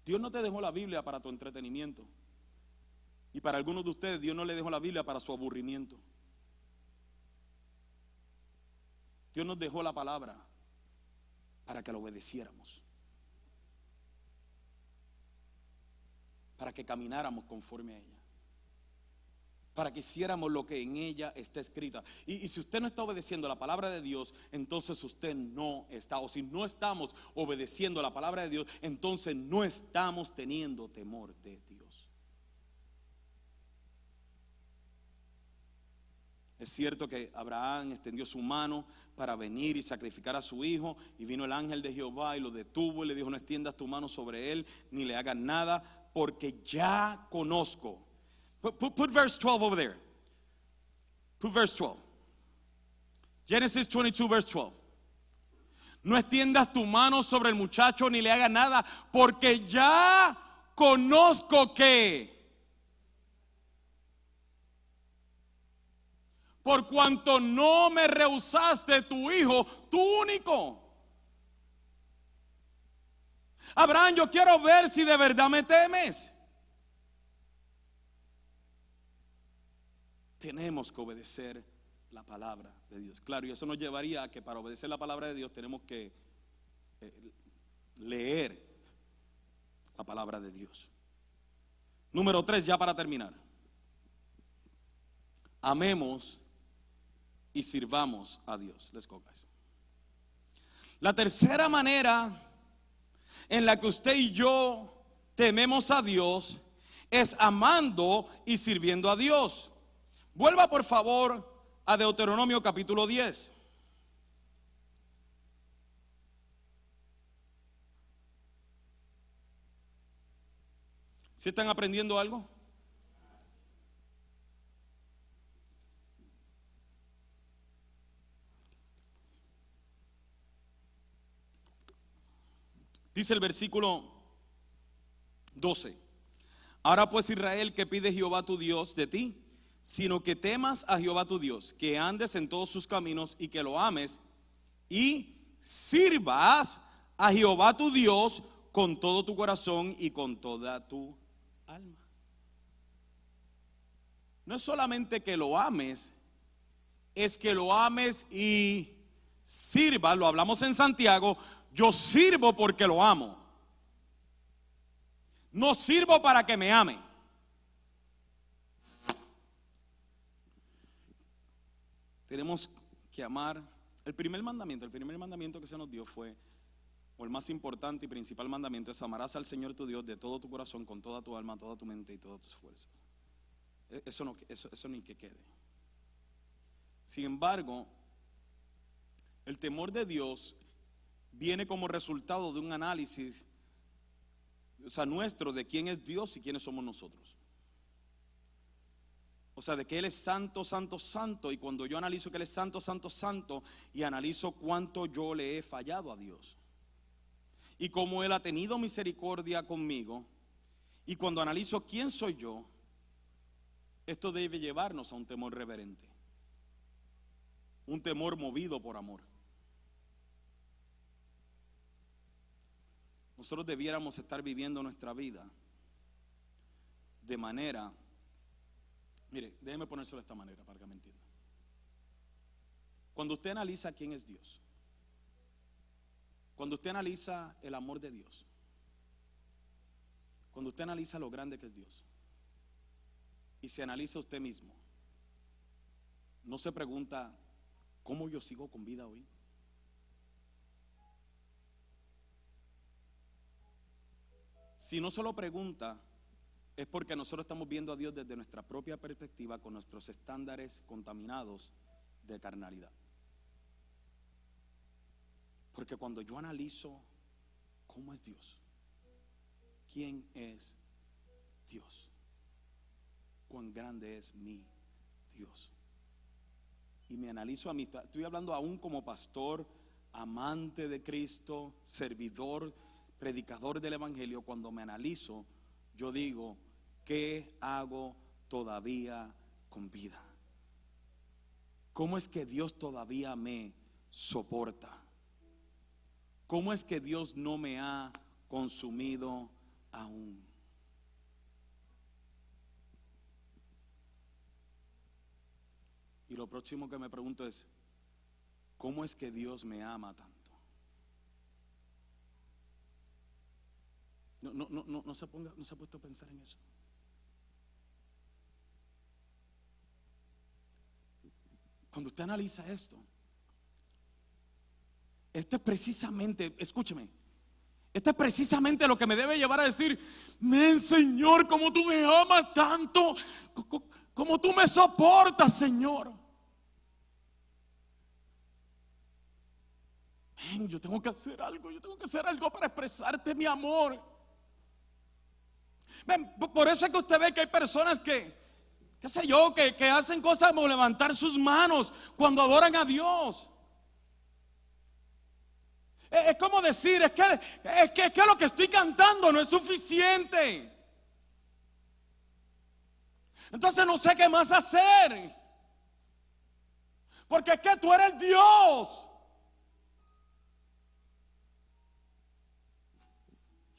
Dios no te dejó la Biblia para tu entretenimiento. Y para algunos de ustedes Dios no le dejó la Biblia para su aburrimiento. Dios nos dejó la palabra para que la obedeciéramos. Para que camináramos conforme a ella para que hiciéramos lo que en ella está escrita. Y, si usted no está obedeciendo la palabra de Dios, entonces usted no está. O si no estamos obedeciendo la palabra de Dios, entonces no estamos teniendo temor de Dios. Es cierto que Abraham extendió su mano para venir y sacrificar a su hijo y vino el ángel de Jehová y lo detuvo y le dijo no extiendas tu mano sobre él ni le hagas nada porque ya conozco Put, put, put verse 12 over there. Put verse 12. Genesis 22, verse 12. No extiendas tu mano sobre el muchacho ni le hagas nada, porque ya conozco que. Por cuanto no me rehusaste tu hijo, tu único. Abraham, yo quiero ver si de verdad me temes. tenemos que obedecer la palabra de Dios. Claro, y eso nos llevaría a que para obedecer la palabra de Dios tenemos que eh, leer la palabra de Dios. Número tres, ya para terminar. Amemos y sirvamos a Dios. Les La tercera manera en la que usted y yo tememos a Dios es amando y sirviendo a Dios. Vuelva por favor a Deuteronomio capítulo 10. ¿Si están aprendiendo algo? Dice el versículo 12. Ahora pues Israel, que pide Jehová tu Dios de ti? sino que temas a Jehová tu Dios, que andes en todos sus caminos y que lo ames y sirvas a Jehová tu Dios con todo tu corazón y con toda tu alma. No es solamente que lo ames, es que lo ames y sirvas, lo hablamos en Santiago, yo sirvo porque lo amo. No sirvo para que me ame. Tenemos que amar. El primer mandamiento, el primer mandamiento que se nos dio fue, o el más importante y principal mandamiento es amarás al Señor tu Dios de todo tu corazón, con toda tu alma, toda tu mente y todas tus fuerzas. E, eso, no, eso, eso ni que quede. Sin embargo, el temor de Dios viene como resultado de un análisis, o sea, nuestro, de quién es Dios y quiénes somos nosotros. O sea, de que Él es santo, santo, santo. Y cuando yo analizo que Él es santo, santo, santo, y analizo cuánto yo le he fallado a Dios. Y cómo Él ha tenido misericordia conmigo. Y cuando analizo quién soy yo, esto debe llevarnos a un temor reverente. Un temor movido por amor. Nosotros debiéramos estar viviendo nuestra vida de manera Mire, déjeme ponérselo de esta manera para que me entienda. Cuando usted analiza quién es Dios, cuando usted analiza el amor de Dios, cuando usted analiza lo grande que es Dios, y se analiza usted mismo, no se pregunta, ¿cómo yo sigo con vida hoy? Si no se lo pregunta, es porque nosotros estamos viendo a Dios desde nuestra propia perspectiva con nuestros estándares contaminados de carnalidad. Porque cuando yo analizo cómo es Dios, quién es Dios, cuán grande es mi Dios, y me analizo a mí, estoy hablando aún como pastor, amante de Cristo, servidor, predicador del Evangelio, cuando me analizo, yo digo, ¿qué hago todavía con vida? ¿Cómo es que Dios todavía me soporta? ¿Cómo es que Dios no me ha consumido aún? Y lo próximo que me pregunto es, ¿cómo es que Dios me ama tanto? No, no, no, no, se ponga, no se ha puesto a pensar en eso. Cuando usted analiza esto, esto es precisamente, escúcheme, esto es precisamente lo que me debe llevar a decir, men Señor, como tú me amas tanto, como tú me soportas, Señor. Men, yo tengo que hacer algo, yo tengo que hacer algo para expresarte mi amor. Por eso es que usted ve que hay personas que qué sé yo, que, hacen cosas como levantar sus manos cuando adoran a Dios. Es, como decir, es que, es que, es que lo que estoy cantando no es suficiente. Entonces no sé qué más hacer. Porque es que tú eres Dios.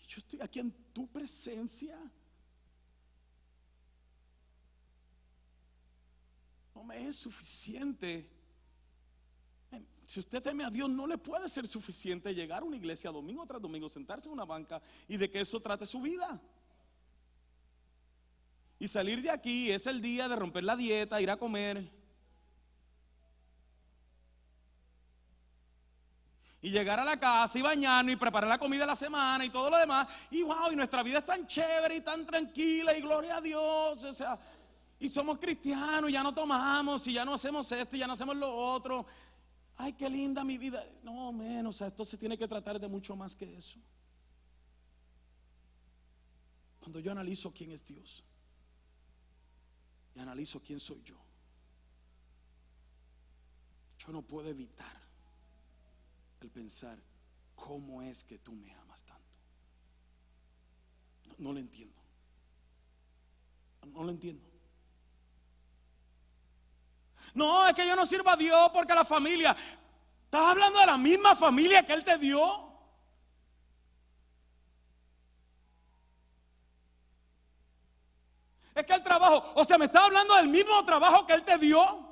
Yo estoy aquí en tu presencia. no me es suficiente. Si usted teme a Dios, no le puede ser suficiente llegar a una iglesia domingo tras domingo, sentarse en una banca y de que eso trate su vida. Y salir de aquí es el día de romper la dieta, ir a comer. Y llegar a la casa y bañarnos y preparar la comida de la semana y todo lo demás. Y wow, y nuestra vida es tan chévere y tan tranquila y gloria a Dios. O sea, y somos cristianos, ya no tomamos, y ya no hacemos esto, y ya no hacemos lo otro. Ay, qué linda mi vida. No, menos, o sea, esto se tiene que tratar de mucho más que eso. Cuando yo analizo quién es Dios y analizo quién soy yo, yo no puedo evitar el pensar, ¿cómo es que tú me amas tanto? No, lo entiendo. No lo entiendo. No, es que yo no sirvo a Dios porque la familia. Estás hablando de la misma familia que Él te dio. Es que el trabajo, o sea, me está hablando del mismo trabajo que Él te dio.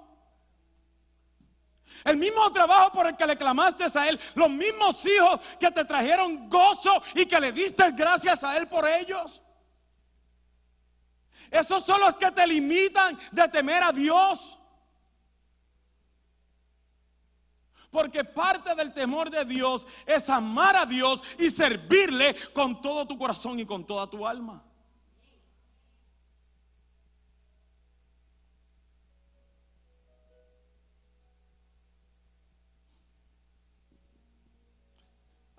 El mismo trabajo por el que le clamaste a Él. Los mismos hijos que te trajeron gozo y que le diste gracias a Él por ellos. Esos son los que te limitan de temer a Dios. Porque parte del temor de Dios es amar a Dios y servirle con todo tu corazón y con toda tu alma.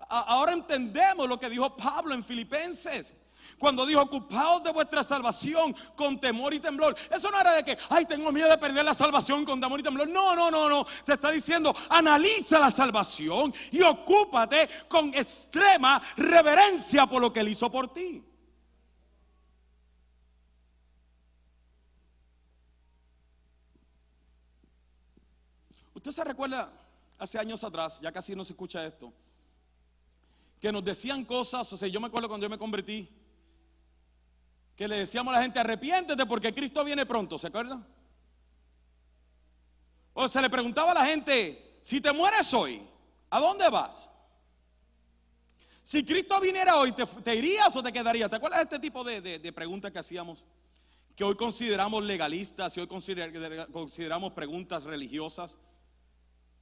Ahora entendemos lo que dijo Pablo en Filipenses. Cuando dijo, ocupados de vuestra salvación con temor y temblor. Eso no era de que, ay, tengo miedo de perder la salvación con temor y temblor. No, no, no, no. Te está diciendo, analiza la salvación y ocúpate con extrema reverencia por lo que Él hizo por ti. Usted se recuerda hace años atrás, ya casi no se escucha esto que nos decían cosas, o sea, yo me acuerdo cuando yo me convertí, que le decíamos a la gente, arrepiéntete porque Cristo viene pronto, ¿se acuerdan? O se le preguntaba a la gente, si te mueres hoy, ¿a dónde vas? Si Cristo viniera hoy, ¿te, irías o te quedarías? ¿Te acuerdas de este tipo de, de preguntas que hacíamos? Que hoy consideramos legalistas y hoy consideramos preguntas religiosas.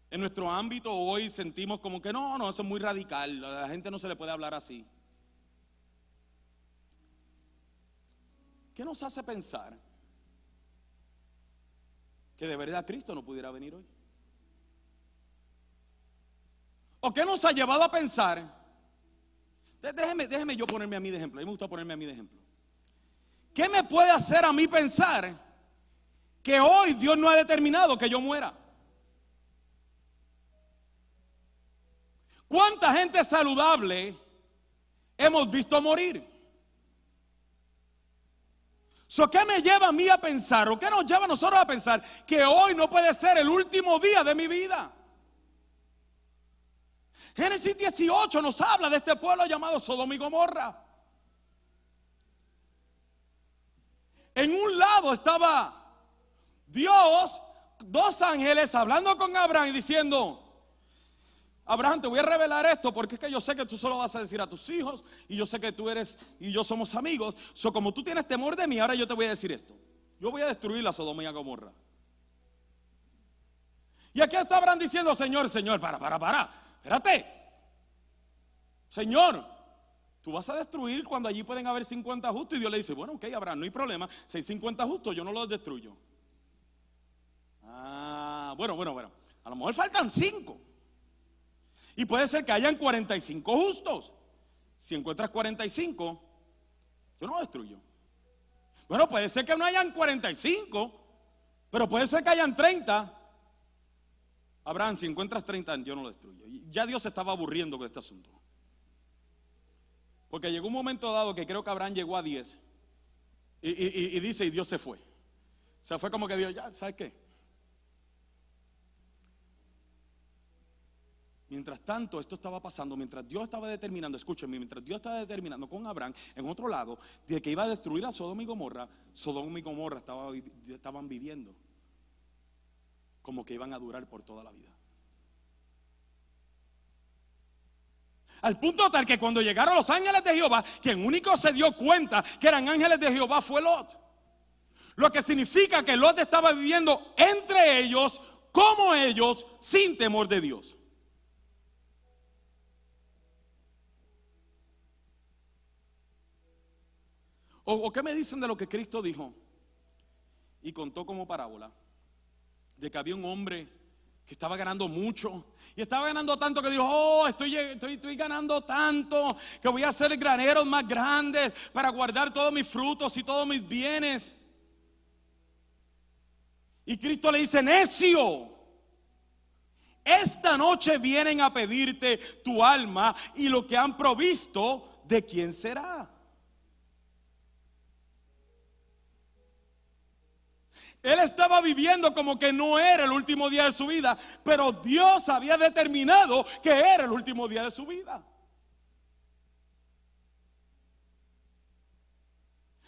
En nuestro ámbito hoy sentimos como que no, no, eso es muy radical, a la gente no se le puede hablar así. ¿Qué nos hace pensar que de verdad Cristo no pudiera venir hoy? ¿O qué nos ha llevado a pensar? Déjeme, déjeme yo ponerme a mí de ejemplo, a mí me gusta ponerme a mí de ejemplo. ¿Qué me puede hacer a mí pensar que hoy Dios no ha determinado que yo muera? ¿Cuánta gente saludable hemos visto morir? ¿Qué me lleva a mí a pensar o qué nos lleva a nosotros a pensar que hoy no puede ser el último día de mi vida? Génesis 18 nos habla de este pueblo llamado Sodoma y Gomorra. En un lado estaba Dios, dos ángeles hablando con Abraham y diciendo, Abraham, te voy a revelar esto porque es que yo sé que tú solo vas a decir a tus hijos y yo sé que tú eres y yo somos amigos. So, como tú tienes temor de mí, ahora yo te voy a decir esto. Yo voy a destruir la Sodoma y Gomorra. Y aquí está Abraham diciendo, Señor, Señor, para, para, para, espérate. Señor, tú vas a destruir cuando allí pueden haber 50 justos. Y Dios le dice, bueno, ok, Abraham, no hay problema. Si hay 50 justos, yo no los destruyo. Ah, bueno, bueno, bueno. A lo mejor faltan 5. Y puede ser que hayan 45 justos. Si encuentras 45, yo no lo destruyo. Bueno, puede ser que no hayan 45, pero puede ser que hayan 30. Abraham, si encuentras 30, yo no lo destruyo. Ya Dios se estaba aburriendo con este asunto. Porque llegó un momento dado que creo que Abraham llegó a 10. Y, y dice, y Dios se fue. O sea, fue como que Dios, ya, ¿sabes qué? Mientras tanto, esto estaba pasando, mientras Dios estaba determinando, escúchenme, mientras Dios estaba determinando con Abraham, en otro lado, de que iba a destruir a Sodoma y Gomorra, Sodoma y Gomorra estaban viviendo como que iban a durar por toda la vida. Al punto tal que cuando llegaron los ángeles de Jehová, quien único se dio cuenta que eran ángeles de Jehová fue Lot. Lo que significa que Lot estaba viviendo entre ellos, como ellos, sin temor de Dios. O, qué me dicen de lo que Cristo dijo? Y contó como parábola de que había un hombre que estaba ganando mucho y estaba ganando tanto que dijo, oh, estoy, estoy, estoy, ganando tanto que voy a hacer graneros más grandes para guardar todos mis frutos y todos mis bienes. Y Cristo le dice, necio, esta noche vienen a pedirte tu alma y lo que han provisto, ¿de quién será? Él estaba viviendo como que no era el último día de su vida, pero Dios había determinado que era el último día de su vida.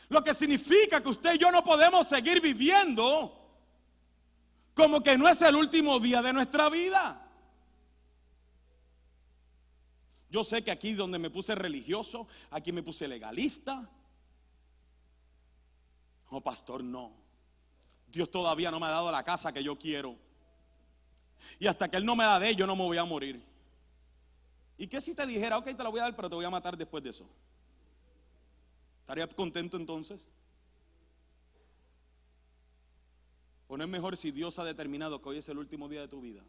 Lo que significa que usted y yo no podemos seguir viviendo como que no es el último día de nuestra vida. Yo sé que aquí donde me puse religioso, aquí me puse legalista. Oh, pastor, no. Dios todavía no me ha dado la casa que yo quiero. Y hasta que Él no me da de yo no me voy a morir. ¿Y qué si te dijera, ok, te la voy a dar, pero te voy a matar después de eso? ¿Estaría contento entonces? ¿O no es mejor si Dios ha determinado que hoy es el último día de tu vida?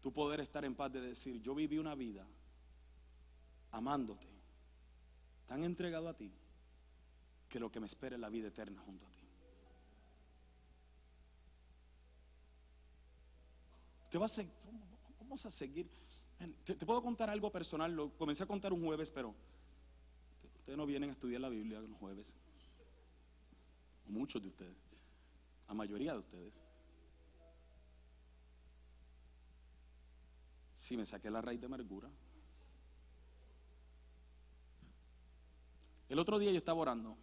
Tu poder estar en paz de decir, yo viví una vida amándote, tan entregado a ti, que lo que me espera es la vida eterna junto a ti. Te vas a, vamos a seguir. Te, puedo contar algo personal, lo comencé a contar un jueves, pero Ustedes no vienen a estudiar la Biblia los jueves. Muchos de ustedes. La mayoría de ustedes. Si me saqué la raíz de amargura. El otro día yo estaba orando.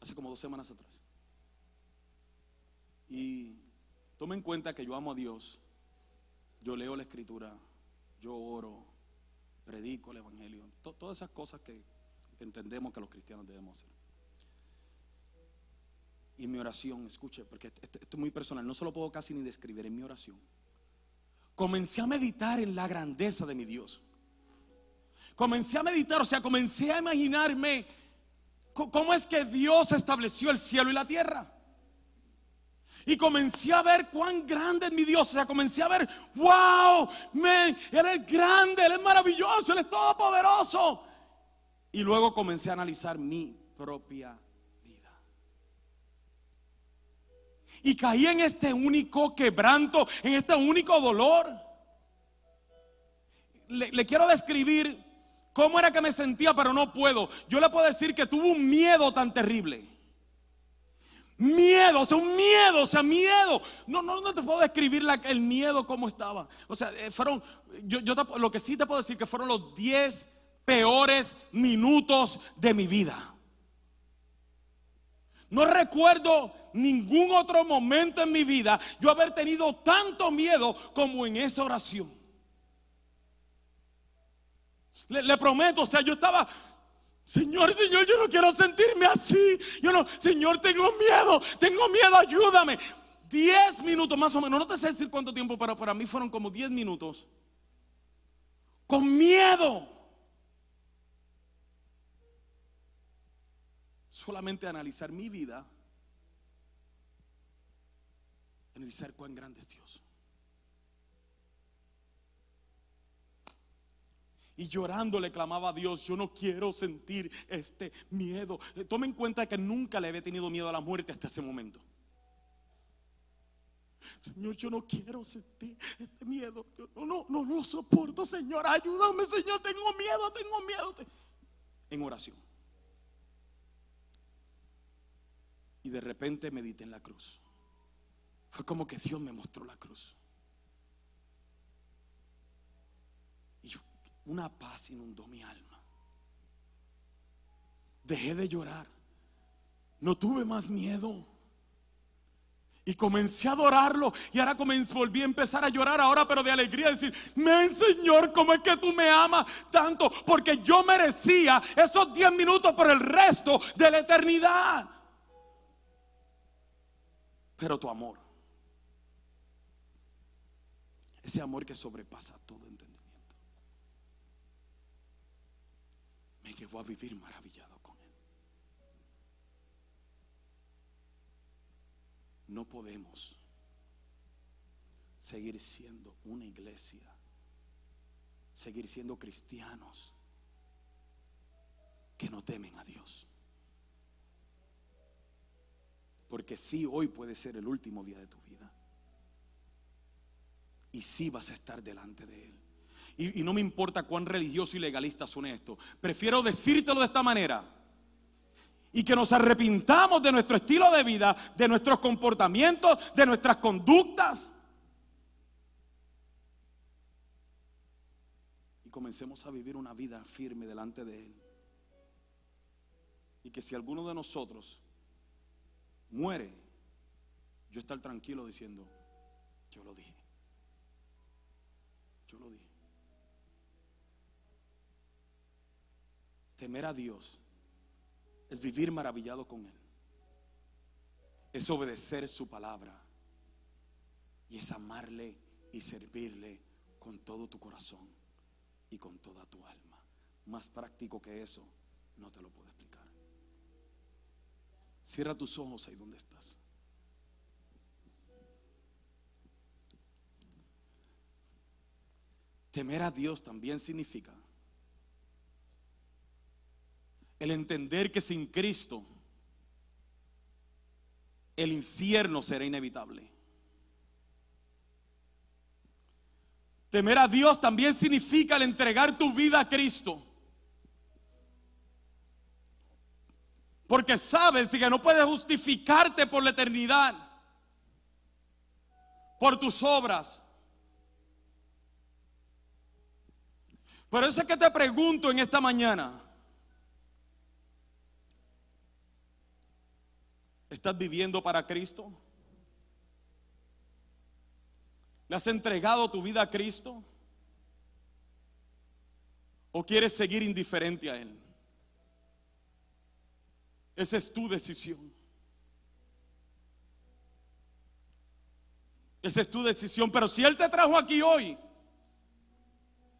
Hace como dos semanas atrás. Y tomen en cuenta que yo amo a Dios. Yo leo la escritura. Yo oro predico el Evangelio, todas esas cosas que entendemos que los cristianos debemos hacer. Y mi oración, escuche, porque esto, es muy personal, no se lo puedo casi ni describir, en mi oración. Comencé a meditar en la grandeza de mi Dios. Comencé a meditar, o sea, comencé a imaginarme cómo es que Dios estableció el cielo y la tierra. Y comencé a ver cuán grande es mi Dios. O sea, comencé a ver, wow, Él es grande, Él es maravilloso, Él es todopoderoso. Y luego comencé a analizar mi propia vida. Y caí en este único quebranto, en este único dolor. Le, le quiero describir cómo era que me sentía, pero no puedo. Yo le puedo decir que tuve un miedo tan terrible Miedo, o sea, un miedo, o sea, miedo. No, no, no te puedo describir el miedo como estaba. O sea, eh, fueron, yo, yo lo que sí te puedo decir que fueron los 10 peores minutos de mi vida. No recuerdo ningún otro momento en mi vida yo haber tenido tanto miedo como en esa oración. Le, le prometo, o sea, yo estaba Señor, Señor, yo no quiero sentirme así. Yo no, Señor, tengo miedo, tengo miedo, ayúdame. Diez minutos más o menos, no te sé decir cuánto tiempo, pero para mí fueron como diez minutos. Con miedo. Solamente analizar mi vida, analizar cuán grande es Dios. Y llorando le clamaba a Dios, yo no quiero sentir este miedo. Eh, tome en cuenta que nunca le había tenido miedo a la muerte hasta ese momento. Señor, yo no quiero sentir este miedo. no, no, no lo soporto, Señor. Ayúdame, Señor. Tengo miedo, tengo miedo. En oración. Y de repente medité en la cruz. Fue como que Dios me mostró la cruz. Una paz inundó mi alma. Dejé de llorar. No tuve más miedo. Y comencé a adorarlo. Y ahora volví a empezar a llorar ahora, pero de alegría. Decir, men Señor, ¿cómo es que tú me amas tanto? Porque yo merecía esos 10 minutos por el resto de la eternidad. Pero tu amor, ese amor que sobrepasa todo me llevó a vivir maravillado con Él. No podemos seguir siendo una iglesia, seguir siendo cristianos que no temen a Dios. Porque sí, hoy puede ser el último día de tu vida. Y sí vas a estar delante de Él. Y, no me importa cuán religioso y legalista suene esto. Prefiero decírtelo de esta manera. y que nos arrepintamos de nuestro estilo de vida, de nuestros comportamientos, de nuestras conductas. Y comencemos a vivir una vida firme delante de Él. Y que si alguno de nosotros muere, yo estar tranquilo diciendo, yo lo dije. Yo lo dije. Temer a Dios es vivir maravillado con Él. Es obedecer su palabra. Y es amarle y servirle con todo tu corazón y con toda tu alma. Más práctico que eso, no te lo puedo explicar. Cierra tus ojos ahí donde estás. Temer a Dios también significa el entender que sin Cristo el infierno será inevitable. Temer a Dios también significa el entregar tu vida a Cristo. Porque sabes que no puedes justificarte por la eternidad, por tus obras. Por eso es que te pregunto en esta mañana, ¿Estás viviendo para Cristo? ¿Le has entregado tu vida a Cristo? ¿O quieres seguir indiferente a Él? Esa es tu decisión. Esa es tu decisión. Pero si Él te trajo aquí hoy,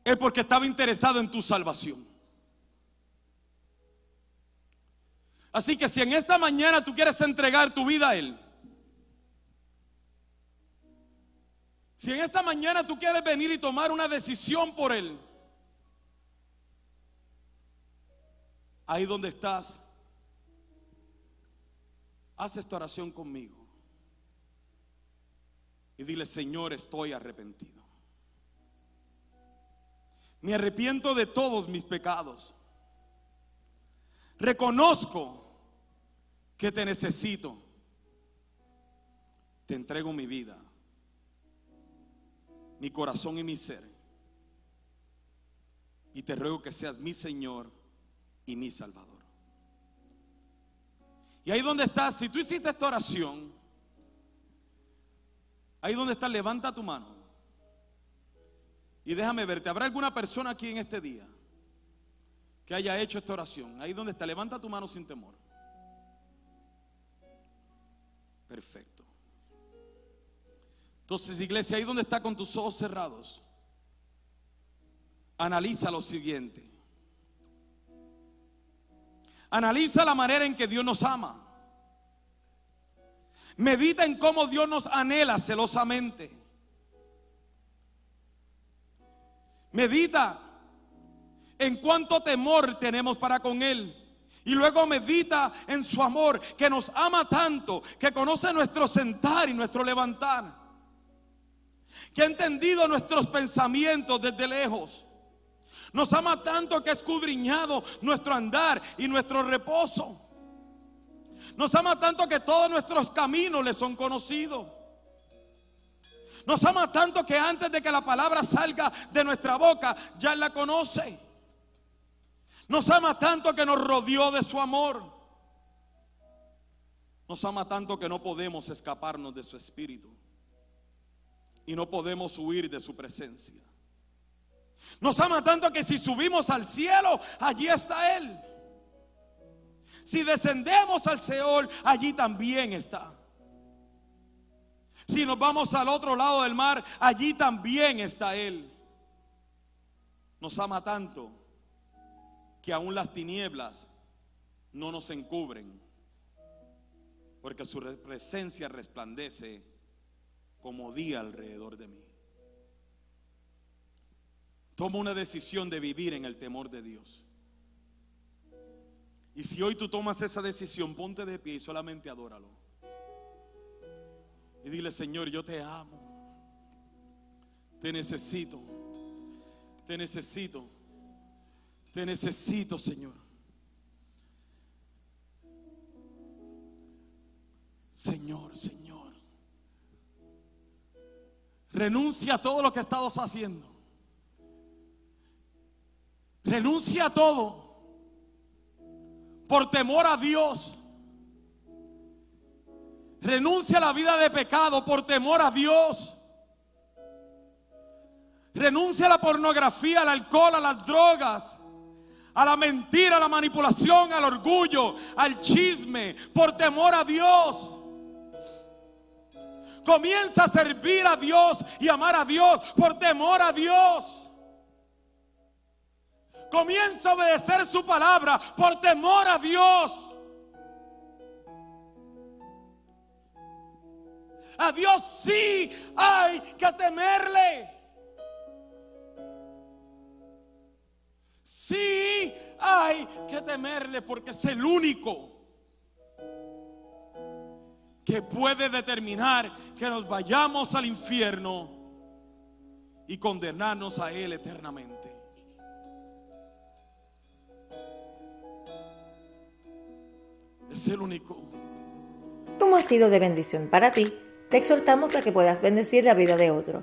es porque estaba interesado en tu salvación. Así que si en esta mañana tú quieres entregar tu vida a Él, si en esta mañana tú quieres venir y tomar una decisión por Él, ahí donde estás, haz esta oración conmigo. Y dile, Señor, estoy arrepentido. Me arrepiento de todos mis pecados. Reconozco que te necesito. Te entrego mi vida, mi corazón y mi ser. Y te ruego que seas mi Señor y mi Salvador. Y ahí donde estás, si tú hiciste esta oración, ahí donde estás, levanta tu mano. Y déjame verte, ¿habrá alguna persona aquí en este día que haya hecho esta oración? Ahí donde está, levanta tu mano sin temor. Perfecto. Entonces, iglesia, ahí donde está con tus ojos cerrados, analiza lo siguiente. Analiza la manera en que Dios nos ama. Medita en cómo Dios nos anhela celosamente. Medita en cuánto temor tenemos para con Él. Y luego medita en su amor, que nos ama tanto, que conoce nuestro sentar y nuestro levantar, que ha entendido nuestros pensamientos desde lejos. Nos ama tanto que ha escudriñado nuestro andar y nuestro reposo. Nos ama tanto que todos nuestros caminos le son conocidos. Nos ama tanto que antes de que la palabra salga de nuestra boca, ya la conoce. Nos ama tanto que nos rodeó de su amor. Nos ama tanto que no podemos escaparnos de su espíritu. Y no podemos huir de su presencia. Nos ama tanto que si subimos al cielo, allí está Él. Si descendemos al Seol, allí también está. Si nos vamos al otro lado del mar, allí también está Él. Nos ama tanto que aún las tinieblas no nos encubren, porque su presencia resplandece como día alrededor de mí. Toma una decisión de vivir en el temor de Dios. Y si hoy tú tomas esa decisión, ponte de pie y solamente adóralo. Y dile, Señor, yo te amo. Te necesito. Te necesito. Te necesito, Señor. Señor, Señor. Renuncia a todo lo que estás haciendo. Renuncia a todo por temor a Dios. Renuncia a la vida de pecado por temor a Dios. Renuncia a la pornografía, al alcohol, a las drogas, a la mentira, a la manipulación, al orgullo, al chisme, por temor a Dios. Comienza a servir a Dios y amar a Dios por temor a Dios. Comienza a obedecer su palabra por temor a Dios. A Dios sí hay que temerle. Sí hay que temerle porque es el único que puede determinar que nos vayamos al infierno y condenarnos a Él eternamente. Es el único. Como ha sido de bendición para ti, te exhortamos a que puedas bendecir la vida de otro.